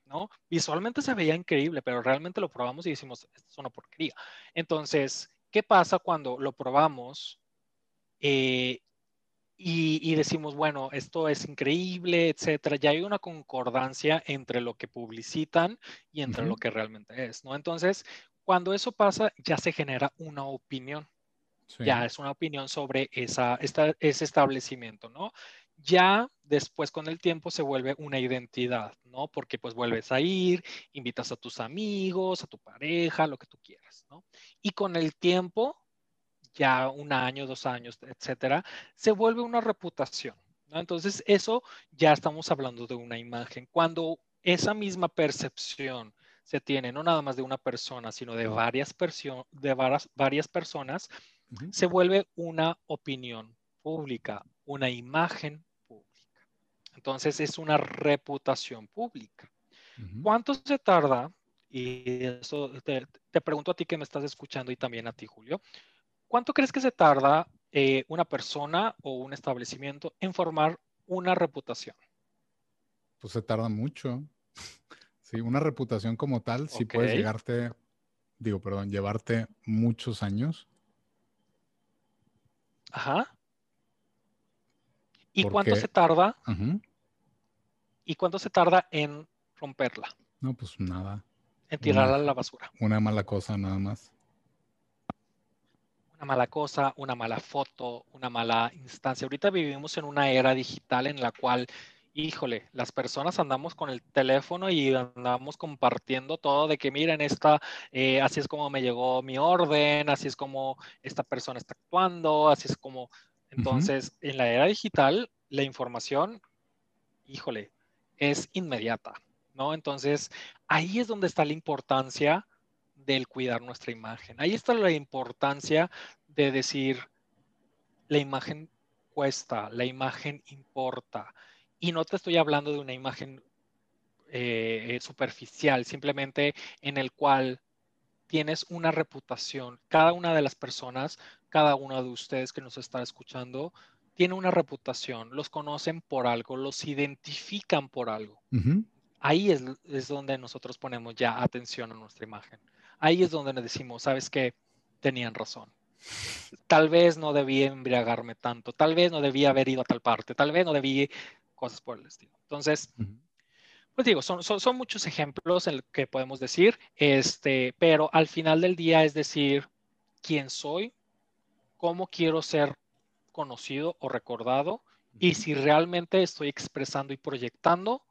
¿no? Visualmente se veía increíble, pero realmente lo probamos y decimos, esto es una porquería. Entonces, ¿qué pasa cuando lo probamos eh, y, decimos, bueno, esto es increíble, etcétera? Ya hay una concordancia entre lo que publicitan y entre lo que realmente es, ¿no? Entonces, cuando eso pasa, ya se genera una opinión. Ya es una opinión sobre esa, ese establecimiento, ¿no? Ya después con el tiempo se vuelve una identidad, ¿no? Porque pues vuelves a ir, invitas a tus amigos, a tu pareja, lo que tú quieras, ¿no? Y con el tiempo, ya un año, dos años, etcétera, se vuelve una reputación, ¿no? Entonces eso ya estamos hablando de una imagen. Cuando esa misma percepción se tiene no nada más de una persona, sino de varias, de varias, personas, se vuelve una opinión pública, una imagen. Entonces es una reputación pública. ¿Cuánto se tarda? Y eso te, pregunto a ti que me estás escuchando y también a ti, Julio. ¿Cuánto crees que se tarda eh, una persona o un establecimiento en formar una reputación? Pues se tarda mucho. [laughs] Sí, una reputación como tal, si puedes llegarte, digo, perdón, llevarte muchos años. Ajá. ¿Y cuánto se tarda? ¿Y cuánto se tarda en romperla? No, pues nada. En tirarla a la basura. Una mala cosa nada más. Una mala cosa, una mala foto, una mala instancia. Ahorita vivimos en una era digital en la cual híjole, las personas andamos con el teléfono y andamos compartiendo todo de que miren, esta, eh, así es como me llegó mi orden, así es como esta persona está actuando, así es como... Entonces, en la era digital, la información, híjole, es inmediata, ¿no? Entonces, ahí es donde está la importancia del cuidar nuestra imagen. Ahí está la importancia de decir, la imagen cuesta, la imagen importa. Y no te estoy hablando de una imagen eh, superficial, simplemente en el cual tienes una reputación. Cada una de las personas, cada uno de ustedes que nos está escuchando, tiene una reputación, los conocen por algo, los identifican por algo. Ahí es, es, donde nosotros ponemos ya atención a nuestra imagen. Ahí es donde nos decimos, ¿sabes qué? Tenían razón. Tal vez no debía embriagarme tanto, tal vez no debía haber ido a tal parte, tal vez no debía cosas por el estilo. Entonces, pues digo, son, son, muchos ejemplos en que podemos decir, este, pero al final del día es decir quién soy, cómo quiero ser conocido o recordado y si realmente estoy expresando y proyectando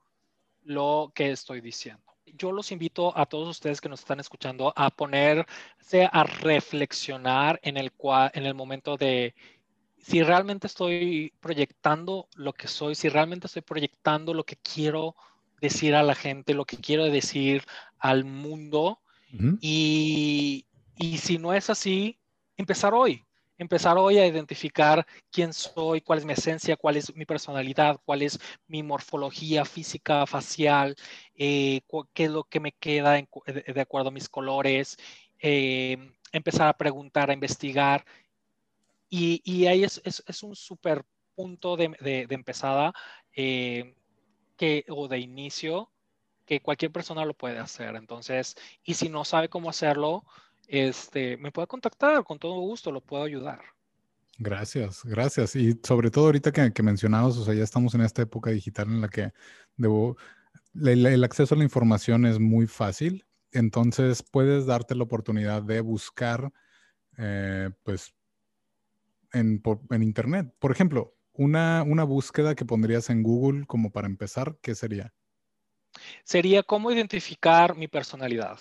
lo que estoy diciendo. Yo los invito a todos ustedes que nos están escuchando a ponerse a reflexionar en el, en el momento de si realmente estoy proyectando lo que soy, si realmente estoy proyectando lo que quiero decir a la gente, lo que quiero decir al mundo. y, y si no es así, empezar hoy empezar hoy a identificar quién soy, cuál es mi esencia, cuál es mi personalidad, cuál es mi morfología física, facial, eh, qué es lo que me queda de, acuerdo a mis colores, eh, empezar a preguntar, a investigar. Y, ahí es, un súper punto de, empezada eh, que, o de inicio que cualquier persona lo puede hacer. Entonces, y si no sabe cómo hacerlo, este, me puede contactar, con todo gusto, lo puedo ayudar. Gracias, gracias. Y sobre todo ahorita que, que mencionabas, o sea, ya estamos en esta época digital en la que debo, el, acceso a la información es muy fácil, entonces puedes darte la oportunidad de buscar, eh, pues, en, en, Internet. Por ejemplo, una, una búsqueda que pondrías en Google como para empezar, ¿qué sería? Sería cómo identificar mi personalidad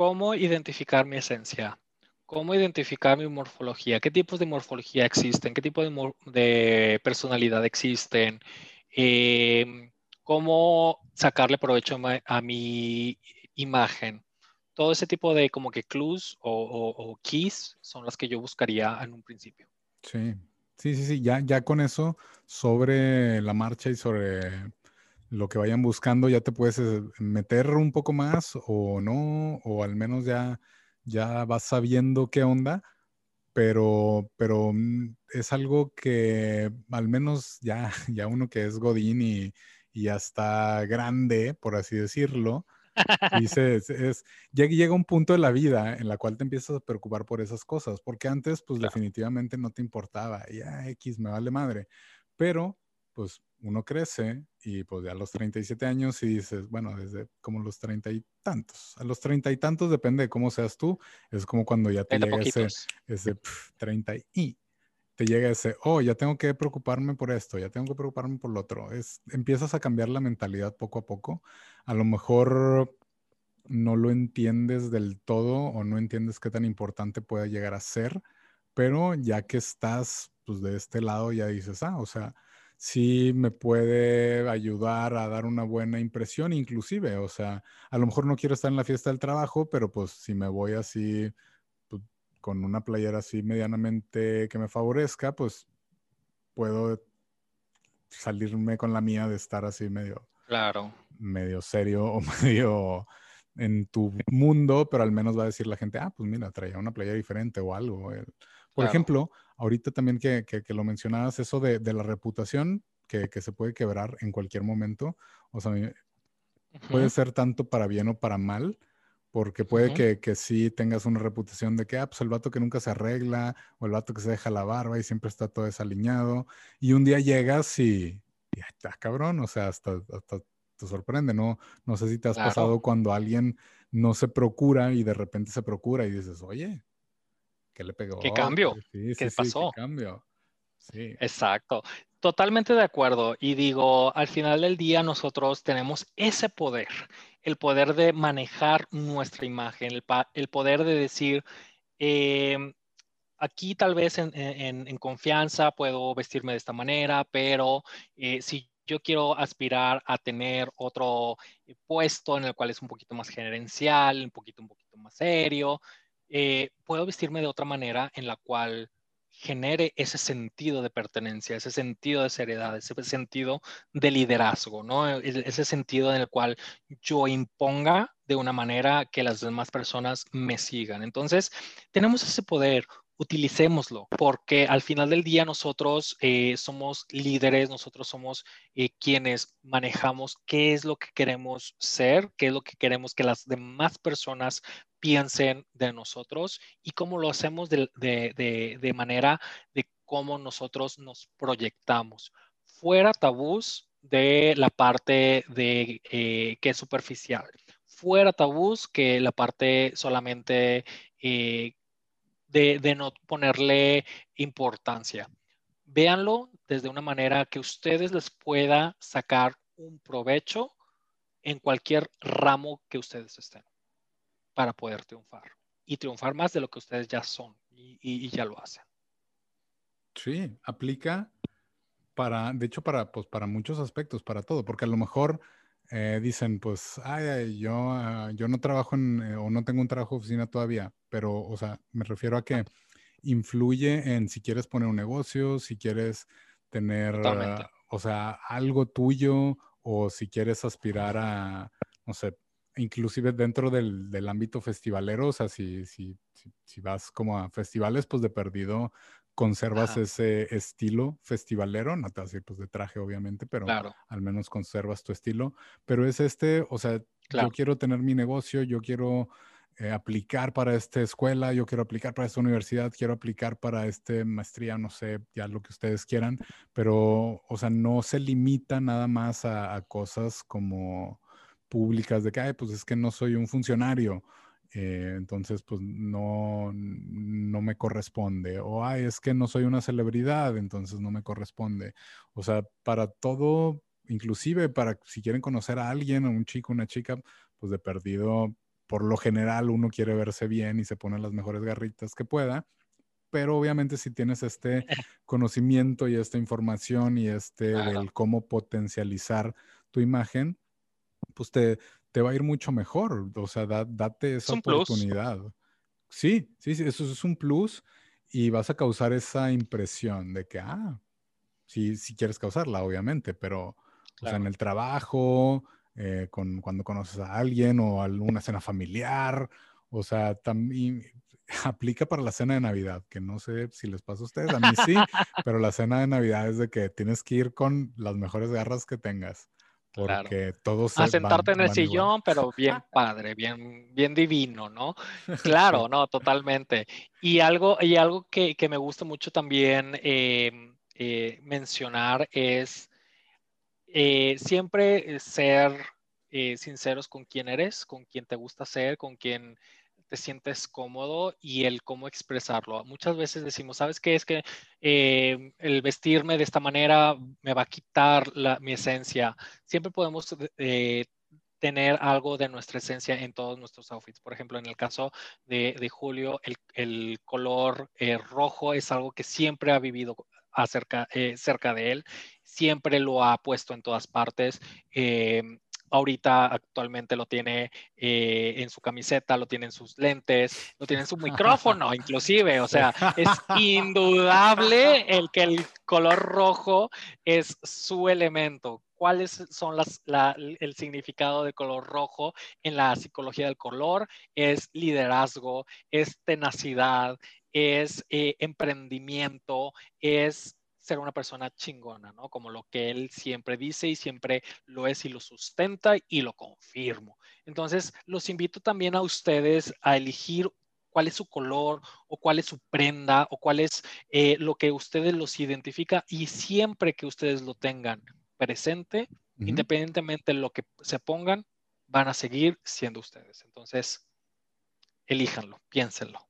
cómo identificar mi esencia, cómo identificar mi morfología, qué tipos de morfología existen, qué tipo de, personalidad existen, em, cómo sacarle provecho a, mi imagen. Todo ese tipo de como que clues o, keys son las que yo buscaría en un principio. Sí, sí, sí, sí, ya, ya con eso sobre la marcha y sobre lo que vayan buscando ya te puedes eh, meter un poco más o no, o al menos ya, ya vas sabiendo qué onda, pero, pero mm, es algo que al menos ya, [laughs] ya uno que es Godín y, y ya está grande, por así decirlo, dices, es, llega un punto de la vida en la cual te empiezas a preocupar por esas cosas, porque antes pues definitivamente no te importaba, ya X me vale madre, pero pues uno crece y pues ya a los 37 años y dices, bueno, desde como los 30 y tantos. A los 30 y tantos depende de cómo seas tú. Es como cuando ya te llega ese, ese 30 y te llega ese, oh, ya tengo que preocuparme por esto, ya tengo que preocuparme por lo otro. Es, empiezas a cambiar la mentalidad poco a poco. A lo mejor no lo entiendes del todo o no entiendes qué tan importante puede llegar a ser, pero ya que estás pues de este lado ya dices, ah, o sea, sí me puede ayudar a dar una buena impresión, inclusive, o sea, a lo mejor no quiero estar en la fiesta del trabajo, pero pues si me voy así pues, con una playera así medianamente que me favorezca, pues puedo salirme con la mía de estar así medio, claro, medio serio o [laughs] medio en tu mundo, pero al menos va a decir la gente, ah, pues mira, traía una playera diferente o algo. Por ejemplo, ahorita también que, lo mencionabas, eso de, la reputación que, se puede quebrar en cualquier momento, o sea, puede ser tanto para bien o para mal, porque puede que, que, sí tengas una reputación de que, ah, pues el vato que nunca se arregla, o el vato que se deja la barba y siempre está todo desaliñado, y un día llegas y, ya está cabrón, o sea, hasta, te sorprende, ¿no? No sé si te has pasado cuando alguien no se procura y de repente se procura y dices, oye, ¿Qué le pegó? ¿Qué cambio? ¿Qué pasó? ¿Qué cambio? Sí. Exacto. Totalmente de acuerdo. Y digo, al final del día nosotros tenemos ese poder, el poder de manejar nuestra imagen, el, poder de decir, em, aquí tal vez en, confianza puedo vestirme de esta manera, pero eh, si yo quiero aspirar a tener otro eh, puesto en el cual es un poquito más gerencial, un poquito, un poquito más serio, eh, puedo vestirme de otra manera en la cual genere ese sentido de pertenencia, ese sentido de seriedad, ese sentido de liderazgo, ¿no? E-, ese sentido en el cual yo imponga de una manera que las demás personas me sigan. Entonces, tenemos ese poder. utilicémoslo, porque al final del día nosotros eh, somos líderes, nosotros somos eh, quienes manejamos qué es lo que queremos ser, qué es lo que queremos que las demás personas piensen de nosotros y cómo lo hacemos de, de manera de cómo nosotros nos proyectamos. Fuera tabús de la parte de eh, que es superficial. Fuera tabús que la parte solamente de, no ponerle importancia. Véanlo desde una manera que ustedes les pueda sacar un provecho en cualquier ramo que ustedes estén para poder triunfar y triunfar más de lo que ustedes ya son y, ya lo hacen. Sí, aplica para, de hecho, para, pues, para muchos aspectos, para todo, porque a lo mejor eh, dicen, pues, ay, yo, ah, yo no trabajo en, eh, o no tengo un trabajo de oficina todavía, pero, o sea, me refiero a que influye en si quieres poner un negocio, si quieres tener, o sea, algo tuyo, o si quieres aspirar a, no sé, inclusive dentro del, del ámbito festivalero, o sea, si, si, si, si, vas como a festivales, pues de perdido conservas ese estilo festivalero, no te vas a ir pues de traje obviamente, pero al menos conservas tu estilo, pero es este, o sea, yo quiero tener mi negocio, yo quiero eh, aplicar para esta escuela, yo quiero aplicar para esta universidad, quiero aplicar para esta maestría, no sé, ya lo que ustedes quieran, pero, o sea, no se limita nada más a, a cosas como públicas de que, ay, pues es que no soy un funcionario eh, entonces, pues no, no me corresponde. O, ay, es que no soy una celebridad, entonces no me corresponde. O sea, para todo, inclusive para si quieren conocer a alguien, a un chico, una chica, pues de perdido, por lo general uno quiere verse bien y se pone las mejores garritas que pueda. Pero obviamente si tienes este [laughs] conocimiento y esta información y este del cómo potencializar tu imagen, pues te, te va a ir mucho mejor. O sea, date esa oportunidad. Sí, sí, sí, eso es un plus y vas a causar esa impresión de que, ah, sí, sí quieres causarla, obviamente, pero o sea, en el trabajo, eh, con, cuando conoces a alguien o alguna cena familiar, o sea, también [laughs] aplica para la cena de Navidad, que no sé si les pasa a ustedes, a mí sí, [laughs] pero la cena de Navidad es de que tienes que ir con las mejores garras que tengas. Porque todos a sentarte en el sillón, pero [laughs] bien padre, bien, bien divino, ¿no? Claro, no, totalmente. Y algo, y algo que, me gusta mucho también em, eh, mencionar es eh, siempre ser eh, sinceros con quién eres, con quién te gusta ser, con quién te sientes cómodo y el cómo expresarlo. Muchas veces decimos, ¿sabes qué? Es que eh, el vestirme de esta manera me va a quitar mi esencia. Siempre podemos eh, tener algo de nuestra esencia en todos nuestros outfits. Por ejemplo, en el caso de, Julio, el, color eh, rojo es algo que siempre ha vivido acerca, cerca de él, siempre lo ha puesto en todas partes ahorita actualmente lo tiene eh, en su camiseta, lo tiene en sus lentes, lo tiene en su [laughs] micrófono inclusive, o sea, es indudable el que el color rojo es su elemento. ¿Cuáles son las, el significado del color rojo en la psicología del color? Es liderazgo, es tenacidad, es eh, emprendimiento, es ser una persona chingona, ¿no? Como lo que él siempre dice y siempre lo es y lo sustenta y lo confirmo. Entonces, los invito también a ustedes a elegir cuál es su color o cuál es su prenda o cuál es eh, lo que ustedes los identifica y siempre que ustedes lo tengan presente, independientemente de lo que se pongan, van a seguir siendo ustedes. Entonces, elíjanlo, piénsenlo.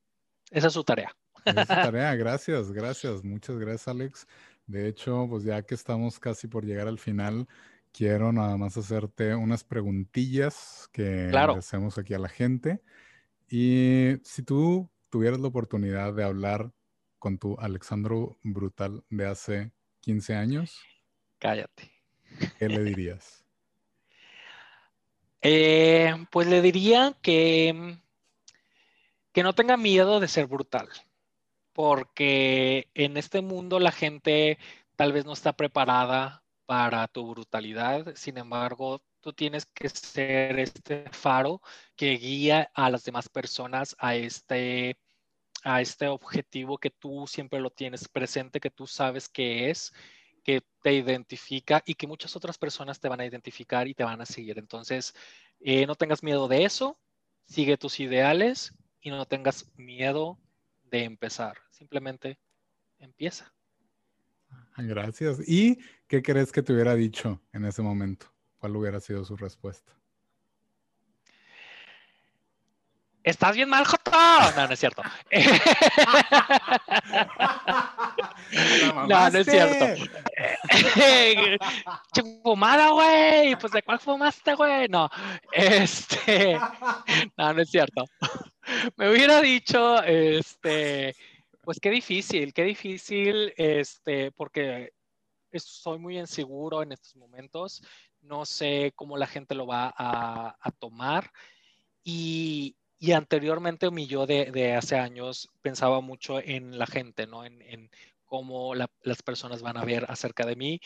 Esa es su tarea. Es [laughs] tarea, gracias, gracias, muchas gracias Alex. De hecho, pues ya que estamos casi por llegar al final, quiero nada más hacerte unas preguntillas que le hacemos aquí a la gente. Y si tú tuvieras la oportunidad de hablar con tu Alexandro Brutal de hace 15 años, cállate. ¿Qué le dirías? Eh, pues le diría que, que no tenga miedo de ser brutal porque en este mundo la gente tal vez no está preparada para tu brutalidad, sin embargo, tú tienes que ser este faro que guía a las demás personas a este a este objetivo que tú siempre lo tienes presente, que tú sabes que es, que te identifica y que muchas otras personas te van a identificar y te van a seguir. Entonces, eh, no tengas miedo de eso, sigue tus ideales y no tengas miedo de empezar. Simplemente empieza. Gracias. ¿Y qué crees que te hubiera dicho en ese momento? ¿Cuál hubiera sido su respuesta? Estás bien mal, Joto. No, no es cierto. no, no es cierto. [laughs] Fumada, güey. Pues de cuál fumaste, güey. No, este. No, no es cierto. Me hubiera dicho, este, pues qué difícil, qué difícil, este, porque soy muy inseguro en estos momentos. No sé cómo la gente lo va a, a tomar. Y, y anteriormente mi yo de, hace años pensaba mucho en la gente, ¿no? En, cómo las personas van a ver acerca de mí.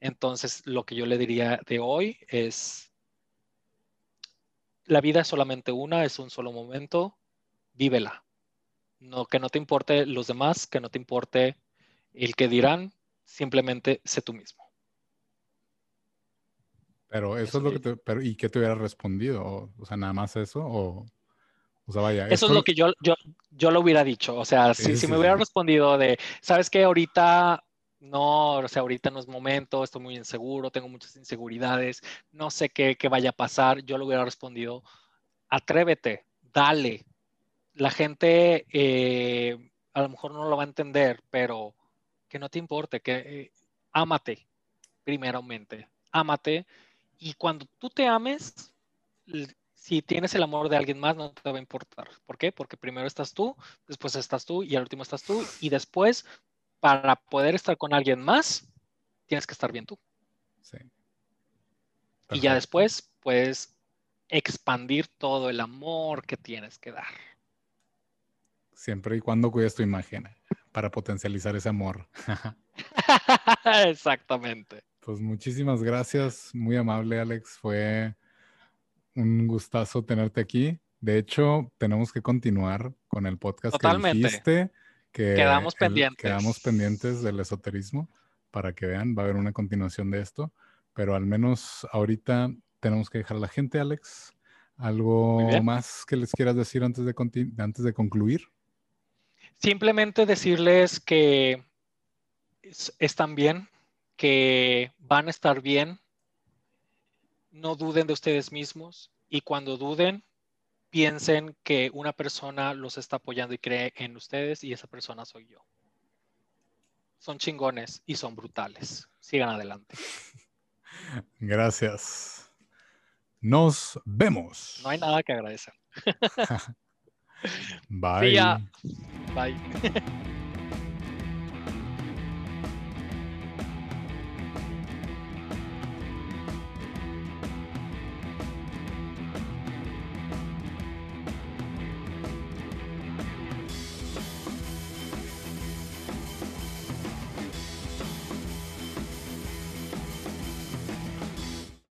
Entonces, lo que yo le diría de hoy es, la vida es solamente una, es un solo momento, vívela. No, que no te importe los demás, que no te importe el que dirán, simplemente sé tú mismo. Pero eso, es lo que te, pero, ¿y qué te hubiera respondido? O, sea, nada más eso o eso es lo que yo, yo, yo lo hubiera dicho. O sea, si, si me hubiera respondido de, ¿sabes qué? Ahorita no, o sea, ahorita no es momento, estoy muy inseguro, tengo muchas inseguridades, no sé qué, qué vaya a pasar, yo lo hubiera respondido, atrévete, dale. La gente eh, a lo mejor no lo va a entender, pero que no te importe, que eh, ámate primeramente, ámate. Y cuando tú te ames, si tienes el amor de alguien más, no te va a importar. ¿Por qué? Porque primero estás tú, después estás tú y al último estás tú. Y después, para poder estar con alguien más, tienes que estar bien tú. Sí. Y ya después puedes expandir todo el amor que tienes que dar. Siempre y cuando cuides tu imagen para potencializar ese amor. [laughs] [laughs] Exactamente. Pues muchísimas gracias, muy amable Alex. Fue un gustazo tenerte aquí. De hecho, tenemos que continuar con el podcast que dijiste. Que quedamos pendientes. Quedamos pendientes del esoterismo para que vean, va a haber una continuación de esto. Pero al menos ahorita tenemos que dejar a la gente, Alex. ¿Algo más que les quieras decir antes de, antes de concluir? Simplemente decirles que están bien, que van a estar bien, no duden de ustedes mismos y cuando duden, piensen que una persona los está apoyando y cree en ustedes y esa persona soy yo. Son chingones y son brutales. Sigan adelante. [laughs] Gracias. Nos vemos. No hay nada que agradecer. [laughs] [laughs] Bye. Bye.